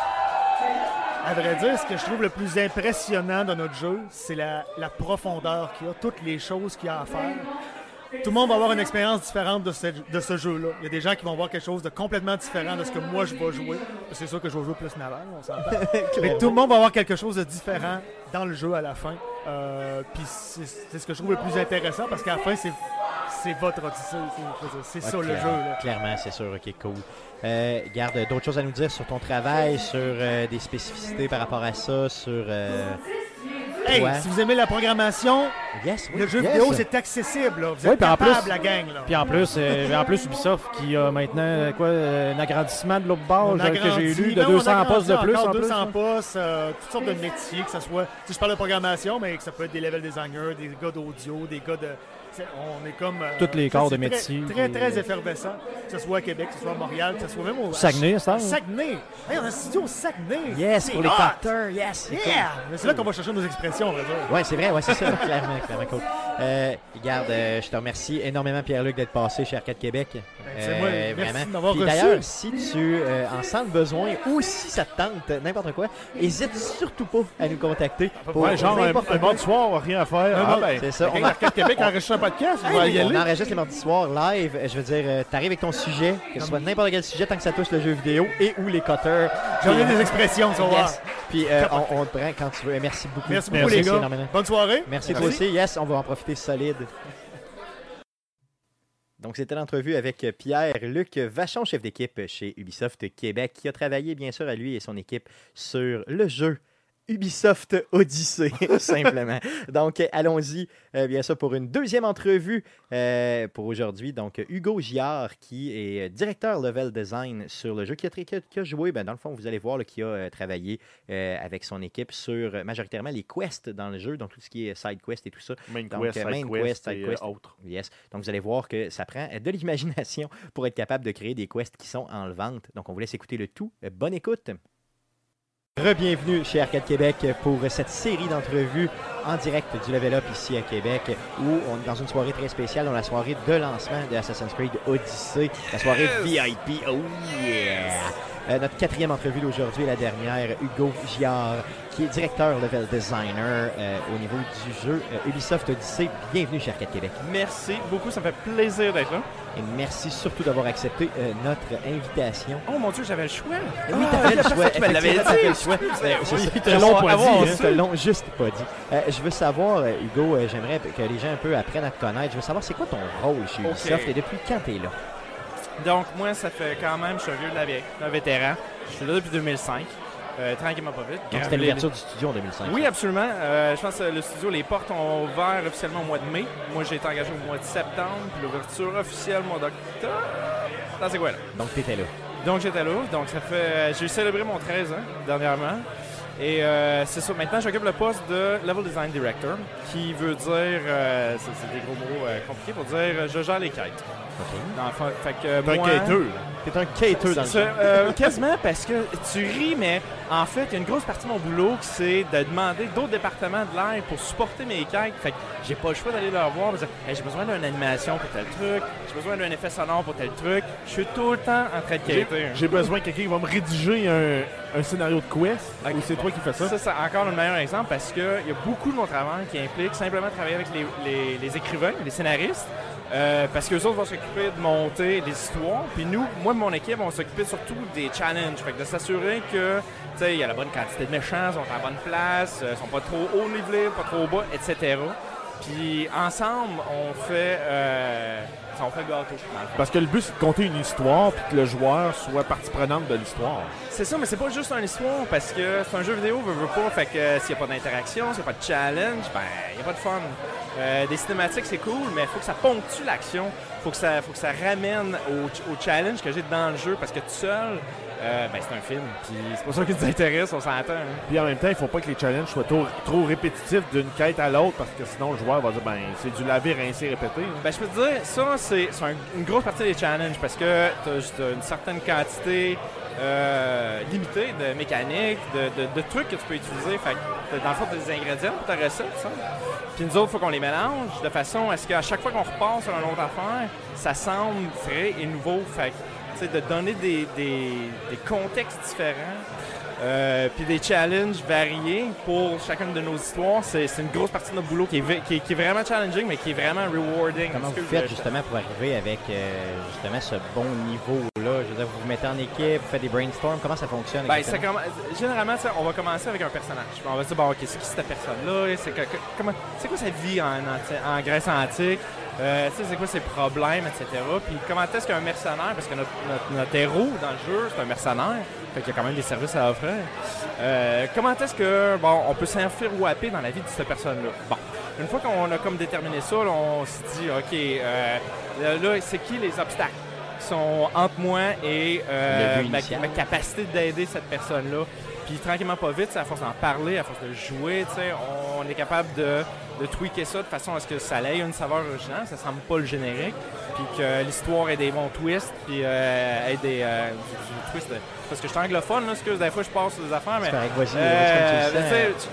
À vrai dire, ce que je trouve le plus impressionnant dans notre jeu, c'est la, la profondeur qu'il y a, toutes les choses qu'il y a à faire. Tout le monde va avoir une expérience différente de ce, de ce jeu-là. Il y a des gens qui vont voir quelque chose de complètement différent de ce que moi je vais jouer. C'est sûr que je vais jouer plus naval, on s'entend. Mais tout le monde va avoir quelque chose de différent dans le jeu à la fin. Euh, Puis c'est ce que je trouve le plus intéressant parce qu'à la fin, c'est votre odyssée. C'est- C'est ça le jeu. clairement, Là. Clairement, c'est sûr. OK, cool. Euh, garde, d'autres choses à nous dire sur ton travail, sur euh, des spécificités par rapport à ça, sur... euh, Hey, Ouais. si vous aimez la programmation, Yes, oui, le jeu yes. vidéo, c'est accessible. Là. Vous Oui, êtes en capable, plus- la gang. Là. Puis en plus, euh, en plus Ubisoft qui a maintenant euh, quoi, euh, un agrandissement de l'autre euh, que j'ai lu de non, on 200 agrandit postes de plus en plus. 200 hein. postes, euh, toutes sortes de métiers, que ce soit. Si je parle de programmation, mais que ça peut être des level designers, des gars d'audio, des gars de. On est comme. euh, Tous les corps de très- métier, Très, très, euh, effervescent. Que ce soit à Québec, que ce soit à Montréal, que ce soit même au. Saguenay, ça. hein? Saguenay. Hey, on a un studio au Saguenay. Yes, pour les hot. capteurs, yes. c'est cool. Yeah! C'est là qu'on va chercher nos expressions, on va dire. Ouais, c'est vrai, ouais, c'est ça, clairement, clairement cool. Euh, regarde, euh, je te remercie énormément, Pierre-Luc, d'être passé chez Arcade Québec. Ben, c'est moi, reçu. D'ailleurs, si tu en sens le besoin ou si ça te tente, n'importe quoi, hésite surtout pas à nous contacter. pour Ouais, genre un, un soir, rien à faire. Ah ben, C'est ça, on a- d'Arcade Québec enregistre un podcast, y On aller. enregistre les mardis soirs live. Euh, Je veux dire, euh, t'arrives avec ton sujet, que ce soit n'importe quel sujet, tant que ça touche le jeu vidéo et ou les cutters. J'en ai Puis, des expressions, tu vas. Yes. Puis euh, on, on te prend quand tu veux. Merci beaucoup. Merci beaucoup, les Merci gars. énormément. Bonne soirée. Merci, toi aussi. Yes, on va en profiter solide. Donc, c'était l'entrevue avec Pierre-Luc Vachon, chef d'équipe chez Ubisoft Québec, qui a travaillé, bien sûr, à lui et son équipe sur le jeu Ubisoft Odyssey, simplement. Donc, allons-y, euh, bien sûr, pour une deuxième entrevue euh, pour aujourd'hui. Donc, Hugo Giard, qui est euh, directeur level design sur le jeu, qui a, qui a- qui a joué, ben, dans le fond, vous allez voir, là, qui a euh, travaillé euh, avec son équipe sur majoritairement les quests dans le jeu, donc tout ce qui est side quest et tout ça. Main Donc, quest, euh, side main quest, quest, side quest. euh, autres. Yes. Donc, vous allez voir que ça prend de l'imagination pour être capable de créer des quests qui sont en vente. Donc, on vous laisse écouter le tout. Bonne écoute. Re-bienvenue chez Arcade Québec pour cette série d'entrevues en direct du Level Up ici à Québec où on est dans une soirée très spéciale, dans la soirée de lancement de Assassin's Creed Odyssey, la soirée VIP. Oh yeah! Euh, notre quatrième entrevue d'aujourd'hui est la dernière, Hugo Giard, qui est directeur level designer euh, au niveau du jeu euh, Ubisoft Odyssey. Bienvenue chez Arcade Québec. Merci beaucoup, ça me fait plaisir d'être là. Et merci surtout d'avoir accepté euh, notre invitation. Oh mon dieu, j'avais le choix. Et oui, t'avais le choix. tu l'avais t'avais le dit. choix. C'est l'ont pas dit, on hein. te l'ont juste pas dit. Je veux savoir, Hugo, j'aimerais que les gens un peu apprennent à te connaître. Je veux savoir, c'est quoi ton rôle chez. Ubisoft et depuis quand t'es là? Donc moi, ça fait quand même, je suis un vieux de la vieille, un vétéran. Je suis là depuis 2005. Euh, tranquillement pas vite. Donc, c'était l'ouverture du studio en 2005. Oui, ça. absolument. Euh, je pense que le studio, les portes ont ouvert officiellement au mois de mai. Moi, j'ai été engagé au mois de septembre, puis l'ouverture officielle au mois d'octobre. Dans ces quoi-là. Donc, t'étais là. Donc j'étais là. Donc ça fait. J'ai célébré mon 13 ans dernièrement. Et euh, c'est ça. Maintenant, j'occupe le poste de Level Design Director, qui veut dire. euh, c'est des gros mots euh, compliqués pour dire euh, je gère les quêtes. OK. Dans le fond, fait que T'es un quêteux. T'es un quêteux dans le euh, quasiment parce que tu ris, mais en fait, il y a une grosse partie de mon boulot qui c'est de demander d'autres départements de l'air pour supporter mes quêtes. Fait que j'ai pas le choix d'aller leur voir Hey, j'ai besoin d'une animation pour tel truc, j'ai besoin d'un effet sonore pour tel truc. Je suis tout le temps en train de quêter. J'ai besoin de quelqu'un qui va me rédiger un, un scénario de quest. Ou c'est bon. toi qui fais ça? Ça, c'est encore le meilleur exemple parce qu'il y a beaucoup de mon travail qui implique simplement travailler avec les, les- les écrivains, les scénaristes, euh, parce qu'eux autres vont s'occuper de monter les histoires. Puis nous, moi et mon équipe, on s'occuper surtout des challenges. Fait que de s'assurer que, il y a la bonne quantité de méchants, sont en bonne place, euh, sont pas trop haut nivelés, pas trop bas, etc. Puis ensemble, on fait, euh, fait. Parce que le but, c'est de compter une histoire puis que le joueur soit partie prenante de l'histoire. C'est ça, mais c'est pas juste une histoire parce que c'est un jeu vidéo, veut, veut pas. Fait que s'il n'y a pas d'interaction, s'il n'y a pas de challenge, ben, il n'y a pas de fun. Euh, des cinématiques, c'est cool, mais il faut que ça ponctue l'action. faut que ça faut que ça ramène au, au challenge que j'ai dans le jeu parce que tout seul, euh, ben, c'est un film. Puis c'est pas ça qui nous intéresse, on s'entend. hein. Puis en même temps, il faut pas que les challenges soient trop, trop répétitifs d'une quête à l'autre parce que sinon le joueur va dire ben c'est du laver, rincer, répéter. hein. Ben, je peux te dire, ça, c'est c'est un- une grosse partie des challenges parce que tu as une certaine quantité euh, limitée de mécaniques, de, de- de trucs que tu peux utiliser. Fait que t'as- dans le fond, des ingrédients pour ta recette, ça. Puis nous autres, il faut qu'on les mélange de façon à ce qu'à chaque fois qu'on repart sur une autre affaire, ça semble frais et nouveau. Fait que, de donner des, des- des contextes différents. euh, puis des challenges variés pour chacune de nos histoires, c'est une grosse partie de notre boulot qui est, vi- qui est- qui est vraiment challenging, mais qui est vraiment rewarding. Comment vous faites justement pour arriver avec euh, justement ce bon niveau-là? Je veux dire, vous vous mettez en équipe, vous faites des brainstorms, comment ça fonctionne? Ben, ça généralement, on va commencer avec un personnage. On va se dire, bon, ok, c'est qui cette personne-là? C'est que- comment- quoi sa vie en Grèce antique? Euh, tu sais, c'est quoi ses problèmes, etc. Puis comment est-ce qu'un mercenaire, parce que notre, notre- notre héros dans le jeu, c'est un mercenaire, fait qu'il y a quand même des services à offrir. Euh, comment est-ce que, bon, on peut s'infir ou happer dans la vie de cette personne-là? Bon, une fois qu'on a comme déterminé ça, là, on se dit, ok, euh, là, c'est qui les obstacles? qui sont entre moi et euh, ma, ma capacité d'aider cette personne-là? Puis tranquillement, pas vite, c'est à force d'en parler, à force de jouer, tu sais, on est capable de, de tweaker ça de façon à ce que ça ait une saveur originale, ça semble pas le générique, puis que l'histoire ait des bons twists, puis euh, ait des, euh, du- du twist. de- Parce que je suis anglophone, là, excuse, des fois je passe sur des affaires, mais correct, vas-y, euh, comme tu le sens.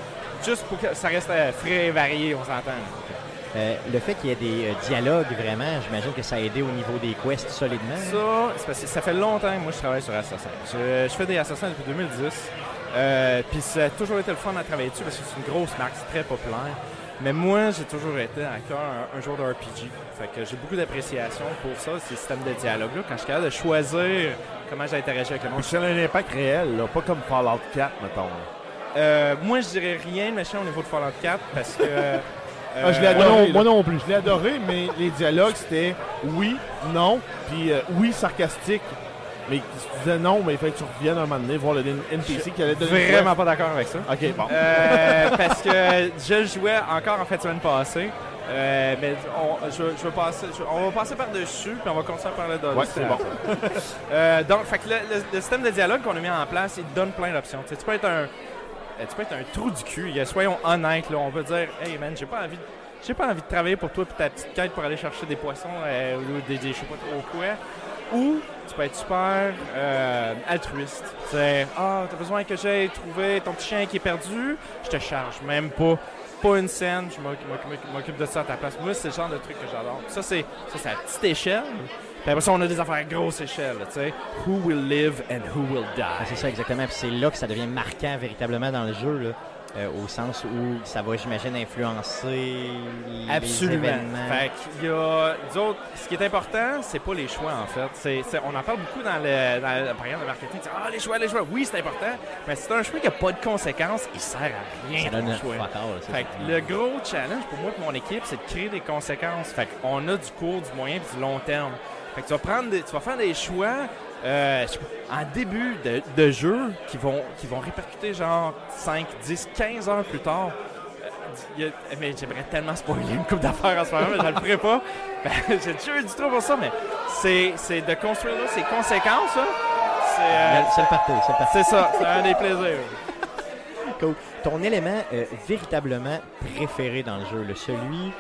juste pour que ça reste euh, frais et varié, on s'entend. Euh, le fait qu'il y ait des euh, dialogues, vraiment, j'imagine que ça a aidé au niveau des quests solidement. Ça, c'est parce que ça fait longtemps que moi je travaille sur Assassin. Je, je fais des Assassins depuis 2010. Euh, Puis ça a toujours été le fun à travailler dessus parce que c'est une grosse marque, c'est très populaire. Mais moi, j'ai toujours été à cœur un, un joueur de RPG. Fait que j'ai beaucoup d'appréciation pour ça, ces systèmes de dialogue-là. Quand je suis capable de choisir comment j'interagis avec le monde. Puis c'est un impact réel, là, pas comme Fallout 4, mettons. Euh, moi, je dirais rien de méchant au niveau de Fallout 4 parce que. euh, Ah, je non, moi non plus. Je l'ai adoré, mais les dialogues, c'était oui, non, puis euh, oui, sarcastique. Mais tu disais non, mais il fallait que tu reviennes un moment donné voir le NPC qui allait donner une Vraiment pas d'accord avec ça. Ok, bon. Euh, parce que je le jouais encore en fait semaine passée. Euh, mais on, je, je passer, je- on va passer par-dessus, puis on va continuer à parler d'autres. Ouais, c'est bon. Euh, donc, fait que le, le- le système de dialogue qu'on a mis en place, il donne plein d'options. Tu sais, tu peux être un, tu peux être un trou du cul. Soyons honnêtes, là, on peut dire, hey man, j'ai pas envie, de- j'ai pas envie de travailler pour toi pour ta petite quête pour aller chercher des poissons euh, ou des, des je sais pas trop quoi. Ou tu peux être super euh, altruiste. C'est ah, t'as besoin que j'aille trouver ton petit chien qui est perdu, je te charge même pas. Pas une scène, je m'oc- m'oc- m'occupe de ça à ta place. Moi, c'est le genre de truc que j'adore. Ça, c'est à petite échelle. Puis après ça, on a des affaires à grosse échelle, tu sais. Who will live and who will die? Ah, c'est ça, exactement. Puis c'est là que ça devient marquant véritablement dans le jeu, euh, au sens où ça va, j'imagine, influencer les Absolument. événements. Fait y a, autres, ce qui est important, c'est pas les choix en fait. C'est, c'est- on en parle beaucoup dans le, dans le programme de marketing. C'est, Ah, les choix, les choix. Oui, c'est important. Mais c'est un choix qui a pas de conséquences. Il sert à rien. ça donne un choix. Fait que le gros challenge pour moi et mon équipe, c'est de créer des conséquences. Fait qu'on a du court, du moyen et du long terme. Fait que tu vas prendre des- tu vas faire des choix euh, en début de, de jeu qui vont, qui vont répercuter genre 5, 10, 15 heures plus tard. Euh, a- mais j'aimerais tellement spoiler une coupe d'affaires en ce moment, mais je le ferai pas. Ben, J'ai déjà eu du trop pour ça, mais c'est de construire là, ces conséquences. là. C'est euh, C'est le parti, c'est le parti. c'est ça, c'est un des plaisirs. Cool. Ton élément véritablement préféré dans le jeu, le celui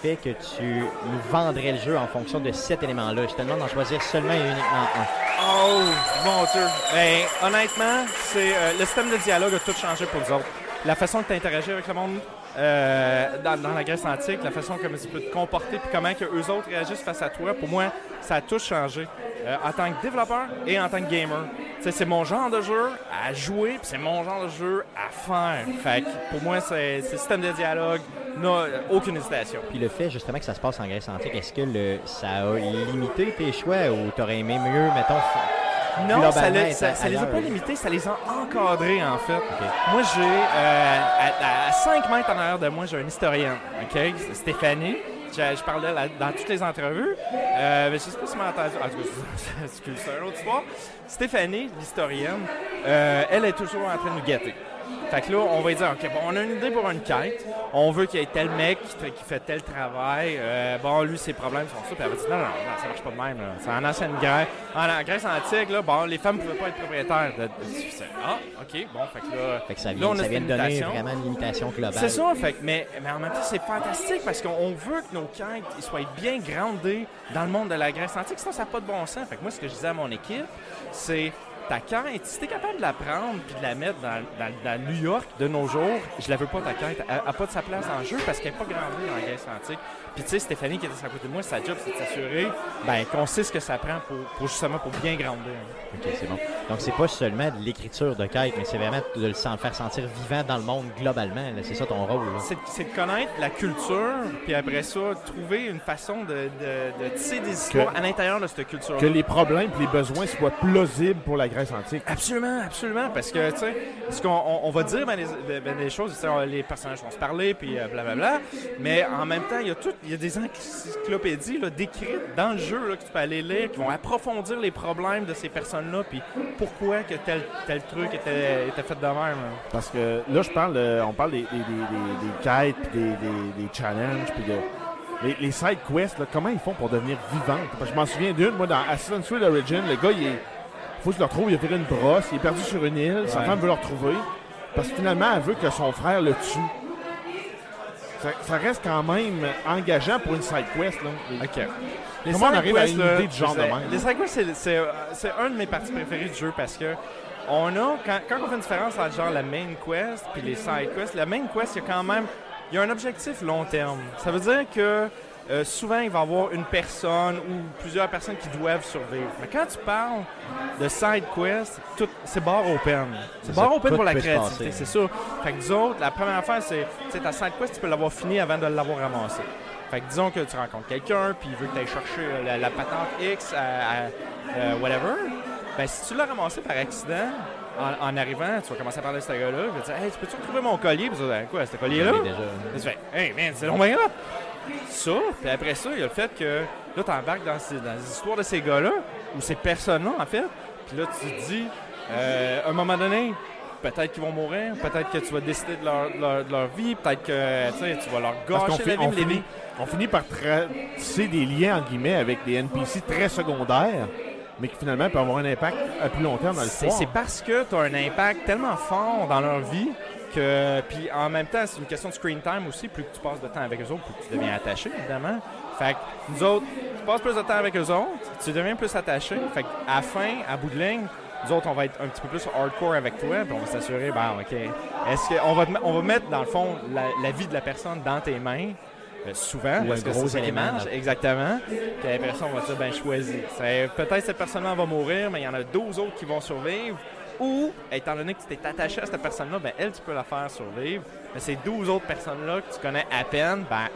que tu nous vendrais le jeu en fonction de cet élément-là. Je te demande d'en choisir seulement et uniquement un. Oh, mon Dieu. Ben, honnêtement, c'est euh, le système de dialogue a tout changé pour nous autres. La façon que tu interagis avec le monde euh, dans, dans la Grèce antique, la façon comme tu peux te comporter, puis comment que eux autres réagissent face à toi, pour moi, ça a tout changé. Euh, en tant que développeur et en tant que gamer. C'est mon genre de jeu à jouer, puis c'est mon genre de jeu à faire. Fait que pour moi, c'est système de dialogue, n'a aucune hésitation. Puis le fait justement que ça se passe en Grèce antique, est-ce que le, ça a limité tes choix ou t'aurais aimé mieux, mettons, Non, ça, est ça, ça les a pas limités, ça les a encadrés en fait. Moi, j'ai euh, à, à 5 mètres en arrière de moi, j'ai une historienne, ok, Stéphanie. Je, je parle d'elle à- dans toutes les entrevues. Euh, mais je sais pas si. En tout cas, c'est une autre histoire. Stéphanie, l'historienne, euh, elle est toujours en train de nous guetter. Fait que là, on va dire, OK, bon, on a une idée pour une quête. On veut qu'il y ait tel mec qui, fait tel travail. Euh, bon, lui, ses problèmes sont ça. Puis elle va dire, non, non, non, ça marche pas de même. C'est en ancienne Grèce. En, Grèce antique, là, bon, les femmes ne pouvaient pas être propriétaires. De, de- ah, OK, bon, fait que là... Fait que ça Là, vient, on a ça vient de donner vraiment une limitation globale. C'est ça, fait, que- mais, mais en même temps, c'est fantastique parce qu'on on veut que nos quêtes soient bien grandées dans le monde de la Grèce antique. Sinon, ça n'a pas de bon sens. Fait que moi, ce que je disais à mon équipe, c'est ta quête, si tu es capable de la prendre puis de la mettre dans, dans- New York de nos jours, je la veux pas ta quête. Elle n'a pas de sa place le jeu parce qu'elle n'est pas grandée dans la Grèce antique. Puis tu sais, Stéphanie qui était à côté de moi, sa job, c'est de s'assurer ben, qu'on sait ce que ça prend pour, pour justement pour bien grandir. OK, c'est bon. Donc, c'est pas seulement de l'écriture de quête, mais c'est vraiment de le sen- faire sentir vivant dans le monde globalement. C'est ça ton rôle. C'est de connaître la culture, puis après ça, trouver une façon de, de, de tisser des histoires à l'intérieur de cette culture. Que les problèmes et les besoins soient plausibles pour la Grèce antique. Absolument, absolument, parce que, tu sais, ce qu'on on, on va dire ben, les, ben, des choses, tu sais, on- les personnages vont se parler, puis euh, blablabla, mais en même temps, il y a tout, il y a des encyclopédies là, décrites dans le jeu là, que tu peux aller lire, qui vont approfondir les problèmes de ces personnes-là, puis pourquoi que tel, tel truc était, était fait de même. là. Parce que là, je parle, on parle des, des, des, des- des quêtes, puis des, des, des challenges, puis de. Les, les side quests, là, comment ils font pour devenir? Parce que je m'en souviens d'une, moi, dans Assassin's Creed Origin, le gars, il est. Faut que je le retrouve, il a fait une brosse, il est perdu sur une île, sa femme veut le retrouver. Parce que finalement, elle veut que son frère le tue. Ça, ça reste quand même engageant pour une side quest, là. OK. Les Comment on side arrive à quests, une idée du genre de même? Les side quests, euh, c'est un de mes parties préférées du jeu parce que on a, quand, quand on fait une différence entre genre la main quest puis les side quests, la main quest, il y a quand même il y a un objectif long terme. Ça veut dire que euh, souvent, il va y avoir une personne ou plusieurs personnes qui doivent survivre. Mais quand tu parles de side quest, tout- c'est bar open. C'est bar open pour la créativité, c'est ça. Fait que autres, la première affaire, c'est tu sais, ta side quest, tu peux l'avoir fini avant de l'avoir ramassé. Fait que disons que tu rencontres quelqu'un, puis il veut que tu ailles chercher euh, la, la patente X à, à, euh, whatever. Ben, si tu l'as ramassé par accident, en, en arrivant, tu vas commencer à parler de ce gars-là. Il va te dire Hey, tu peux-tu retrouver mon collier Puis tu vas dire Quoi, ce collier-là? Déjà. Tu fais Hey, man, c'est long bien. Ça, puis après ça, il y a le fait que là, tu embarques dans, ces- dans les histoires de ces gars-là, ou ces personnes-là, en fait. Puis là, tu te dis, euh, à un moment donné, peut-être qu'ils vont mourir, peut-être que tu vas décider de leur, de leur- de leur vie, peut-être que tu vas leur gâcher la vie, on les finit, on finit par tra- tisser des liens, entre guillemets, avec des NPC très secondaires, mais qui finalement peuvent avoir un impact à plus long terme dans C'est l'histoire. c'est parce que tu as un impact tellement fort dans leur vie que. Puis en même temps, c'est une question de screen time aussi. Plus que tu passes de temps avec eux autres, plus que tu deviens attaché, évidemment. Fait que nous autres, tu passes plus de temps avec eux autres, tu deviens plus attaché. Fait qu'à la fin, à bout de ligne, nous autres, on va être un petit peu plus hardcore avec toi, puis on va s'assurer, ben, OK, est-ce qu'on va, on va mettre, dans le fond, la, la vie de la personne dans tes mains, euh, souvent, Ou parce que gros c'est élément exactement. Puis ça, on va dire, ben, choisis. Peut-être cette personne-là va mourir, mais il y en a 12 autres qui vont survivre. Ou, étant donné que tu t'es attaché à cette personne-là, ben, elle, tu peux la faire survivre. Mais ces 12 autres personnes-là que tu connais à peine, ben,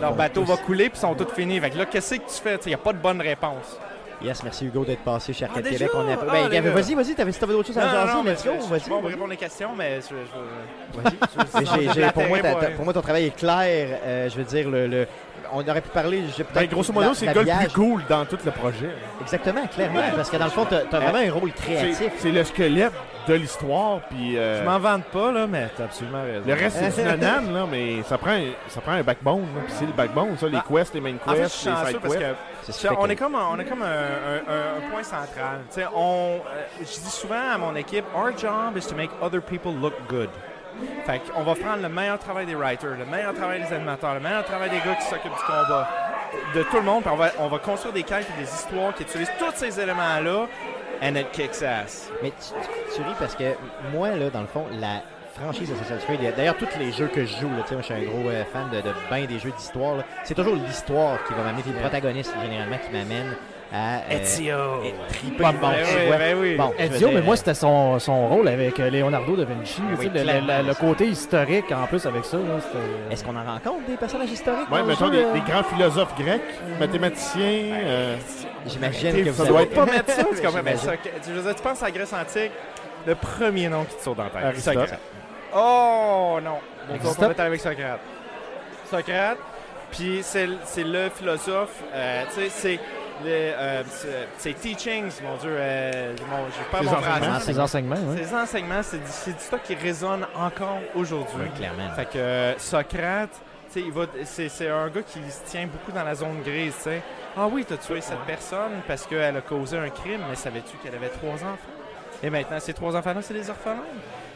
leur bateau tous- va couler puis ils sont toutes finis. Fait que là, qu'est-ce que tu fais? Il n'y a pas de bonne réponse. Yes, merci Hugo d'être passé chez Arcade Ah, Québec. On a... Ah, ben, gars. vas-y, vas-y, t'avais, si t'avais d'autres choses à jaser, let's go, je- vas-y. vais vas-y. répondre les questions, mais je, je- Vas-y. Pour, moi, pour ton travail est clair. Euh, je veux dire, le, le- on aurait pu parler. j'ai Ben, peut-être grosso modo, c'est le gars le plus cool dans tout le projet. Exactement, clairement. Parce que dans le fond, t'as as vraiment un rôle créatif. c'est le squelette de l'histoire, puis euh, Je m'en vante pas, là, mais t'as absolument raison. le reste, c'est du nanan, là, mais ça prend, un- ça prend un backbone. puis c'est le backbone, ça, les Ah. quests, les main En fait, je quests, suis les chanceux side parce quests. que Tu fait on, est comme, un- on est comme un, un- un- un point central. Tu sais, on, euh, je dis souvent à mon équipe, our job is to make other people look good. Fait qu'on va prendre le meilleur travail des writers, le meilleur travail des animateurs, le meilleur travail des gars qui s'occupent du combat, de tout le monde, puis on va, on va construire des quêtes et des histoires qui utilisent tous ces éléments-là, and it kicks ass. Mais tu, tu- tu ris parce que moi, là, dans le fond, la franchise Assassin's Creed, d'ailleurs, tous les jeux que je joue, là, moi, je suis un gros euh, fan de, de bien des jeux d'histoire. C'est toujours l'histoire qui va m'amener, puis le protagoniste, généralement, qui m'amène. À euh, Ezio. et triper Ben le monde, oui, ben oui. Bon, Ezio, mais moi, c'était son, son rôle avec euh, Leonardo da Vinci. le- le, clairement. le- le côté historique, en plus, avec ça. c'était- Est-ce qu'on en rencontre des personnages historiques le mettons des, euh? des grands philosophes grecs, mathématiciens. euh, J'imagine que vous ça avez... doit Faut pas mettre ça, tu comprends? Mais J'imagine. ça, que- je veux dire, tu penses à la Grèce antique, le premier nom qui te saute dans la tête. Socrate. Oh non! Donc, on va être avec Socrate. Socrate, puis c'est le- c'est le philosophe, euh, tu sais, c'est le, euh, ses teachings, mon Dieu, euh, mon, je pas Ses mon enseignements. Ses enseignements. Ses enseignements, c'est du, stock qui résonne encore aujourd'hui. Oui, clairement. Fait que euh, Socrate, c'est c'est un gars qui se tient beaucoup dans la zone grise, tu sais. Ah oui, t'as tué cette personne parce qu'elle a causé un crime, mais savais-tu qu'elle avait trois enfants? Et maintenant, ces trois enfants-là, c'est des orphelins.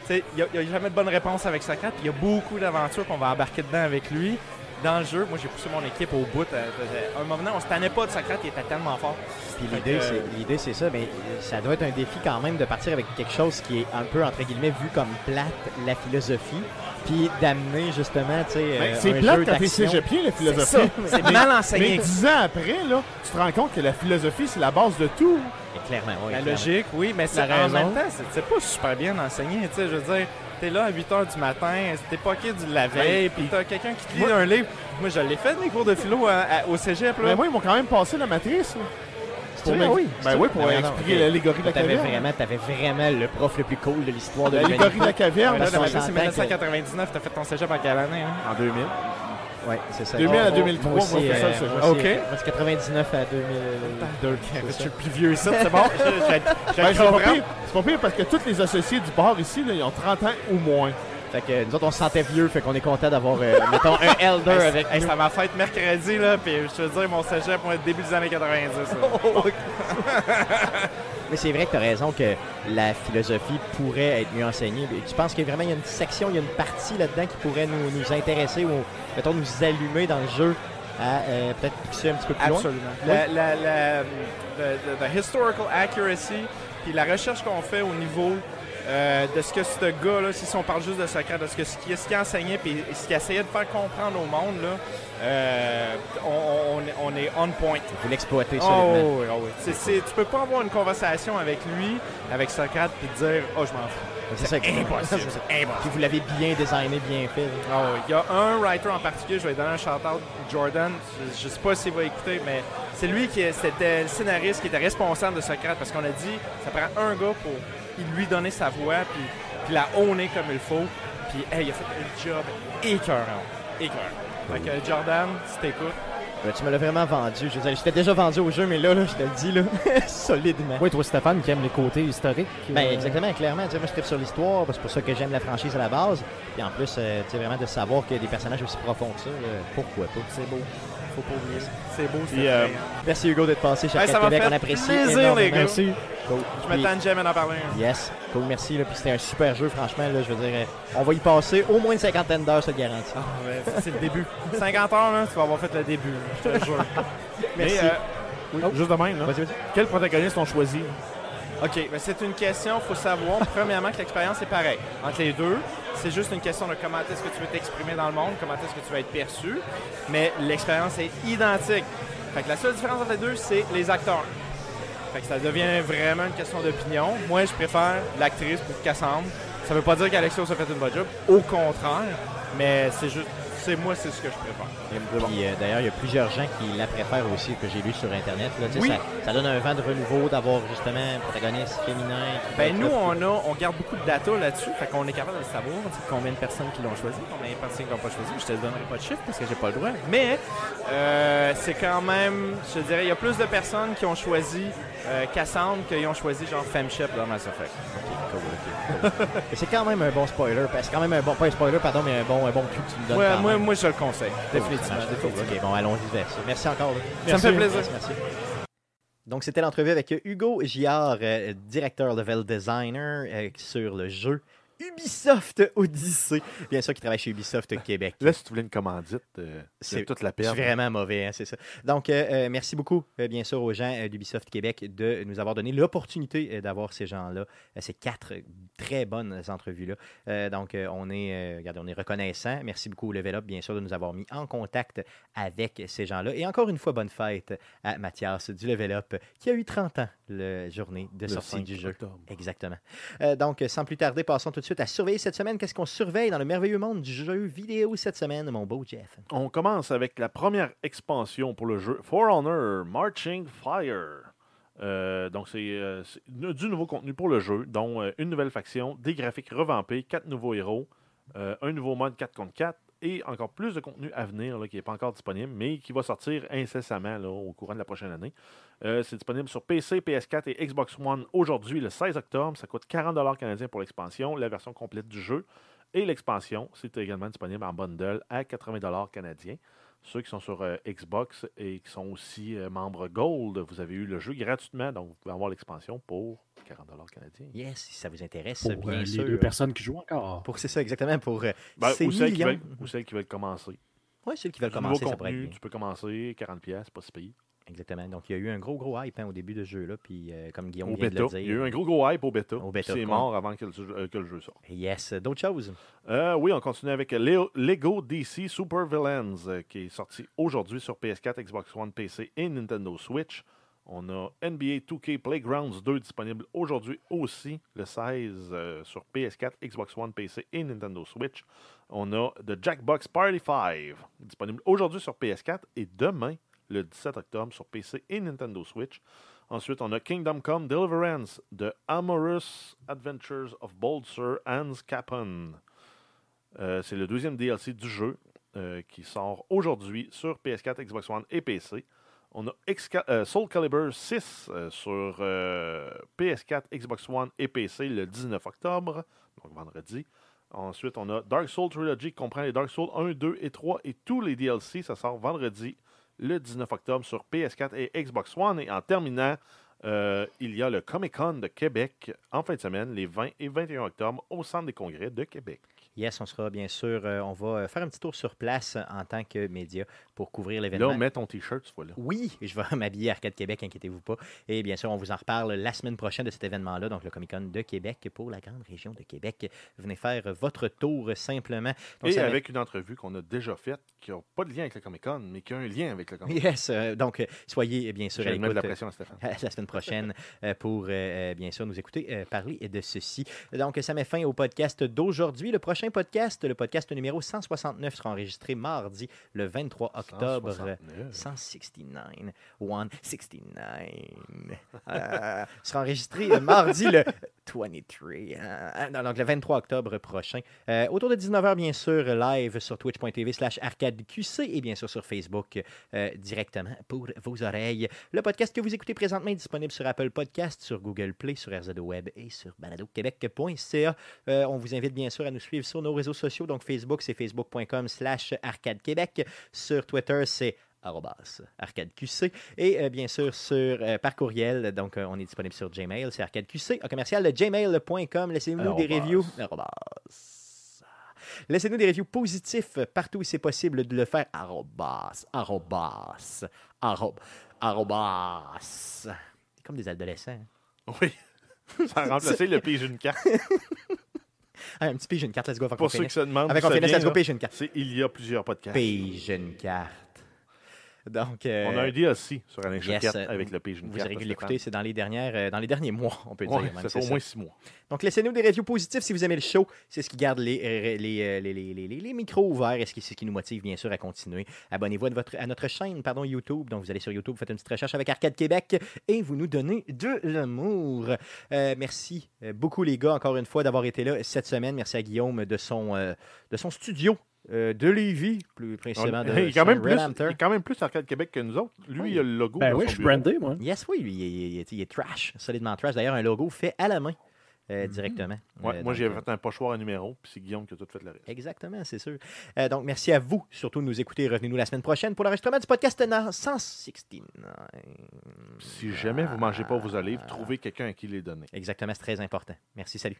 Il n'y a, jamais de bonne réponse avec Socrate. Il y a beaucoup d'aventures qu'on va embarquer dedans avec lui. Dans le jeu, moi j'ai poussé mon équipe au bout. euh, À un moment, on se tannait pas de Socrate, il était tellement fort. Puis l'idée, que, c'est, l'idée, c'est ça, mais ça doit être un défi quand même de partir avec quelque chose qui est un peu, entre guillemets, vu comme plate, la philosophie, puis d'amener justement, tu sais, ben, euh, c'est un plate jeu quand t'es cégepien, la C'est philosophie. ça, c'est mal Mais enseigné. dix ans après, là, tu te rends compte que la philosophie, c'est la base de tout. Et clairement, oui. La clairement. logique, oui, mais c'est, La en même temps, c'est, c'est pas super bien enseigné. Tu sais, je veux dire, t'es là à 8 h du matin, t'es poqué du la veille, puis t'as quelqu'un qui te lit un livre. Moi, je l'ai fait, mes cours de philo à- à- au cégep. Là. Mais moi, ils m'ont quand même passé la matrice. là. Vrai, m'ex- oui. Ben oui, pour Ben non, expliquer l'allégorie de la T'avais caverne. vraiment, t'avais vraiment le prof le plus cool de l'histoire de L'allégorie de la l'humanité. caverne. Là, c'est s'entend que- 1999, t'as fait ton cégep en quelle année? Hein? En 2000. Oui, c'est ça. 2000 à Moi 2003, aussi, moi, c'est ça, euh, c'est aussi, Ok. euh, moi, c'est 99 à 2002. Je suis plus vieux ici, c'est bon? Je, je, je, je Ben, c'est pas pire. C'est pas pire parce que tous les associés du bar ici, là, ils ont 30 ans ou moins. Fait que nous autres, on se sentait vieux, fait qu'on est content d'avoir, euh, mettons, un elder Hey, avec hey, nous. à ma fête mercredi, là, puis je te dire, mon cégep, moi, début des années 90. là. Mais c'est vrai que tu as raison que la philosophie pourrait être mieux enseignée. Tu penses qu'il y a vraiment il y a une section, il y a une partie là-dedans qui pourrait nous, nous intéresser ou, mettons, nous allumer dans le jeu à euh, peut-être pousser un petit peu plus loin? Absolument. La, la, the historical accuracy, puis la recherche qu'on fait au niveau euh, de ce que ce gars-là, si on parle juste de Socrate, de ce qu'il ce qu'il enseignait, puis ce qu'il essayait de faire comprendre au monde, là, euh, on, on est- on est on point. Vous l'exploitez Oh, oui, oh, oui. Tu peux pas avoir une conversation avec lui, avec Socrate, puis dire « Oh, je m'en fous ». C'est ça. Impossible. Puis vous l'avez bien designé, bien fait. oui. Il y a un writer en particulier, je vais lui donner un shout-out, Jordan. Je, je sais pas s'il va écouter, mais c'est lui qui c'était le scénariste qui était responsable de Socrate parce qu'on a dit ça prend un gars pour lui donner sa voix puis, puis la honner comme il faut. Puis hey, il a fait un job écœurant. Écœurant. Fait que Jordan, si t'écoutes, Ben, tu me l'as vraiment vendu. Je j'étais déjà vendu au jeu, mais là, là je te le dis, là, solidement. Oui, toi, Stéphane, qui aime les côtés historiques. Ben euh, exactement, clairement. Tu sais, moi, je tripe sur l'histoire, c'est pour ça que j'aime la franchise à la base. Puis en plus, euh, tu sais, vraiment de savoir qu'il y a des personnages aussi profonds que ça, là, pourquoi pas. c'est beau. Faut pas oublier ça. C'est beau, c'est euh, Merci Hugo d'être passé chez ça m'a Québec, fait on apprécie plaisir, énormément. les gars. Merci. Cool. Je Puis- tente jamais d'en parler. hein. Yes, cool, merci. Là. Puis c'était un super jeu, franchement. Là, je veux dire, euh, on va y passer au moins une cinquantaine d'heures, te. Ah, ça, c'est le début. 50 heures, là, tu vas avoir fait le début. Je te jure. Merci. Mais, euh, juste de même, là. Vas-y, vas-y. Quel protagoniste ont choisi? OK, mais c'est une question, il faut savoir, premièrement, que l'expérience est pareille. Entre les deux, c'est juste une question de comment est-ce que tu veux t'exprimer dans le monde, comment est-ce que tu vas être perçu, mais l'expérience est identique. Fait que la seule différence entre les deux, c'est les acteurs. Fait que ça devient vraiment une question d'opinion. Moi, je préfère l'actrice pour Cassandre. Ça veut pas dire qu'Alexio a fait une bonne job, au contraire, mais c'est juste, c'est moi, c'est ce que je préfère. Puis euh, d'ailleurs, il y a plusieurs gens qui la préfèrent aussi, que j'ai lu sur Internet. Là. Oui. Ça, ça donne un vent de renouveau d'avoir justement un protagoniste féminin. Ben nous, on a, on garde beaucoup de data là-dessus, fait qu'on est capable de savoir, combien de personnes qui l'ont choisi, combien de personnes qui l'ont pas choisi. Je te donnerai pas de chiffre parce que j'ai pas le droit. Mais euh, c'est quand même, je dirais, il y a plus de personnes qui ont choisi euh, Cassandre qu'ils ont choisi genre Femship dans Mass Effect. Cool, ok, cool. C'est quand même un bon spoiler. parce que C'est quand même un bon, pas un spoiler, pardon, mais un bon, un bon cul que tu me donnes. Ouais, quand moi, même. moi, je le conseille, définitivement. définitivement. Ok, bon, allons-y vers ça. Merci encore. là. Ça me fait plaisir. Merci, merci. Donc, c'était l'entrevue avec Hugo Giard, euh, directeur level designer euh, sur le jeu Ubisoft Odyssey. Bien sûr, qui travaille chez Ubisoft Québec. Là, si tu voulais une commandite, euh, C'est- c'est toute la C'est perte. vraiment mauvais, hein, c'est ça. Donc, euh, euh, merci beaucoup, euh, bien sûr, aux gens d'Ubisoft Québec de nous avoir donné l'opportunité d'avoir ces gens-là, ces quatre très bonnes entrevues-là. Donc, on est, regardez, on est reconnaissant. Merci beaucoup au Level Up, bien sûr, de nous avoir mis en contact avec ces gens-là. Et encore une fois, bonne fête à Mathias du Level Up, qui a eu 30 ans la journée de Le sortie 5 du jeu. octobre. Exactement. Donc, sans plus tarder, passons tout de suite à surveiller cette semaine. Qu'est-ce qu'on surveille dans le merveilleux monde du jeu vidéo cette semaine, mon beau Jeff? On commence avec la première expansion pour le jeu For Honor Marching Fire. Euh, donc, c'est euh, c'est du nouveau contenu pour le jeu, dont euh, une nouvelle faction, des graphiques revampés, quatre nouveaux héros, un nouveau mode 4 contre 4 et encore plus de contenu à venir qui n'est pas encore disponible, mais qui va sortir incessamment au courant de la prochaine année. Euh, c'est disponible sur PC, PS4 et Xbox One aujourd'hui, le 16 octobre. Ça coûte 40 canadiens pour l'expansion, la version complète du jeu. Et l'expansion, c'est également disponible en bundle à 80 canadiens. Ceux qui sont sur euh, Xbox et qui sont aussi euh, membres Gold, vous avez eu le jeu gratuitement, donc vous pouvez avoir l'expansion pour 40 canadiens. Yes, si ça vous intéresse, Pour bien euh, les sûr. deux personnes qui jouent encore. Pour c'est ça exactement pour euh, Ben, ces ou, celles qui veulent, ou celles qui veulent commencer. Ouais, ceux qui veulent commencer, ça pourrait être bien. tu peux commencer, 40 pièces, pas si pire. Exactement. Donc il y a eu un gros gros hype hein, au début de ce jeu là, puis euh, comme Guillaume Au vient bêta. de le dire. Il y a eu un gros gros hype au bêta. Au bêta, C'est mort avant que le, jeu- euh, que le jeu sorte. Yes, d'autres choses? Euh, oui, on continue avec Leo- Lego DC Super Villains euh, qui est sorti aujourd'hui sur PS4, Xbox One, PC et Nintendo Switch. On a NBA 2K Playgrounds 2 disponible aujourd'hui aussi, le 16 euh, sur PS4, Xbox One, PC et Nintendo Switch. On a The Jackbox Party 5 disponible aujourd'hui sur PS4 et demain, le 17 octobre, sur PC et Nintendo Switch. Ensuite, on a Kingdom Come Deliverance The Amorous Adventures of Bold Sir Hans Capon. Euh, c'est le deuxième DLC du jeu euh, qui sort aujourd'hui sur PS4, Xbox One et PC. On a euh, Soul Calibur 6 euh, sur euh, PS4, Xbox One et PC le 19 octobre, donc vendredi. Ensuite, on a Dark Souls Trilogy qui comprend les Dark Souls 1, 2 et 3 et tous les DLC. Ça sort vendredi le 19 octobre sur PS4 et Xbox One. Et en terminant, euh, il y a le Comic Con de Québec en fin de semaine, les 20 et 21 octobre, au Centre des congrès de Québec. Yes, on sera bien sûr, euh, on va euh, faire un petit tour sur place euh, en tant que média pour couvrir Là, l'événement. mets ton T-shirt, ce fois-là. Oui, je vais m'habiller Arcade Québec, inquiétez-vous pas. Et bien sûr, on vous en reparle la semaine prochaine de cet événement-là, donc le Comic Con de Québec pour la grande région de Québec. Venez faire votre tour simplement. Donc, Et ça va- avec une entrevue qu'on a déjà faite, qui n'a pas de lien avec le Comic Con, mais qui a un lien avec le Comic Con. Yes, euh, donc euh, soyez bien sûr à vais mettre de la l'écoute. pression à Stéphane. la semaine prochaine euh, pour euh, euh, bien sûr nous écouter euh, parler de ceci. Donc ça met fin au podcast d'aujourd'hui. Le prochain podcast, le podcast numéro 169 sera enregistré mardi le 23 octobre. 169. 169. 169. Euh, sera enregistré mardi le 23. euh, non, donc le 23 octobre prochain. Euh, autour de 19h, bien sûr, live sur twitch.tv slash arcadeqc et bien sûr sur Facebook euh, directement pour vos oreilles. Le podcast que vous écoutez présentement est disponible sur Apple Podcast, sur Google Play, sur RZO Web et sur baladoquebec.ca. Euh, on vous invite bien sûr à nous suivre sur nos réseaux sociaux. Donc Facebook, c'est facebook.com slash arcadequebec. Sur Twitter, c'est arcadeqc et euh, bien sûr sur euh, par courriel donc euh, on est disponible sur Gmail c'est arcadeqc au commercial gmail.com laissez-nous des reviews arrobas Laissez-nous des reviews positifs partout où c'est possible de le faire. Arrobas, arrobas, arrob, arrobas. C'est comme des adolescents. hein. Oui. Ça a remplacé le pige une carte. Ah, un petit pige une carte, let's go. Pour ceux qui se demandent Avec on let's go, pige une carte. il y a plusieurs podcasts. Pige une carte. Donc, euh, On a un DLC sur Alain yes, Choquette euh, avec le une vous de l'écouter, c'est dans les dernières, euh, dans les derniers mois, on peut dire. Même, ça fait au moins six mois. Donc, laissez-nous des reviews positifs si vous aimez le show. C'est ce qui garde les, les, les, les, les- micros ouverts et c'est ce qui nous motive, bien sûr, à continuer. Abonnez-vous à, votre, à notre chaîne pardon, YouTube. Donc, vous allez sur YouTube, vous faites une petite recherche avec Arcade Québec et vous nous donnez de l'amour. Euh, merci beaucoup, les gars, encore une fois, d'avoir été là cette semaine. Merci à Guillaume de son, euh, de son studio euh, de Lévis, plus précisément de il, est quand même plus, Red il est quand même plus Arcade Québec que nous autres. Lui, Oui. il a le logo. Ben oui, je suis brandé, moi. Yes, oui, lui, il est, il est- il est trash, solidement trash. D'ailleurs, un logo fait à la main euh, directement. Mhm. Ouais, Euh, moi, donc, j'ai euh, fait un pochoir à numéro, puis c'est Guillaume qui a tout fait le reste. Exactement, c'est sûr. Euh, donc, merci à vous, surtout de nous écouter. Revenez-nous la semaine prochaine pour l'enregistrement du podcast na- 169. Si jamais vous ne mangez pas vos olives, trouvez quelqu'un à qui les donner. Exactement, c'est très important. Merci, salut.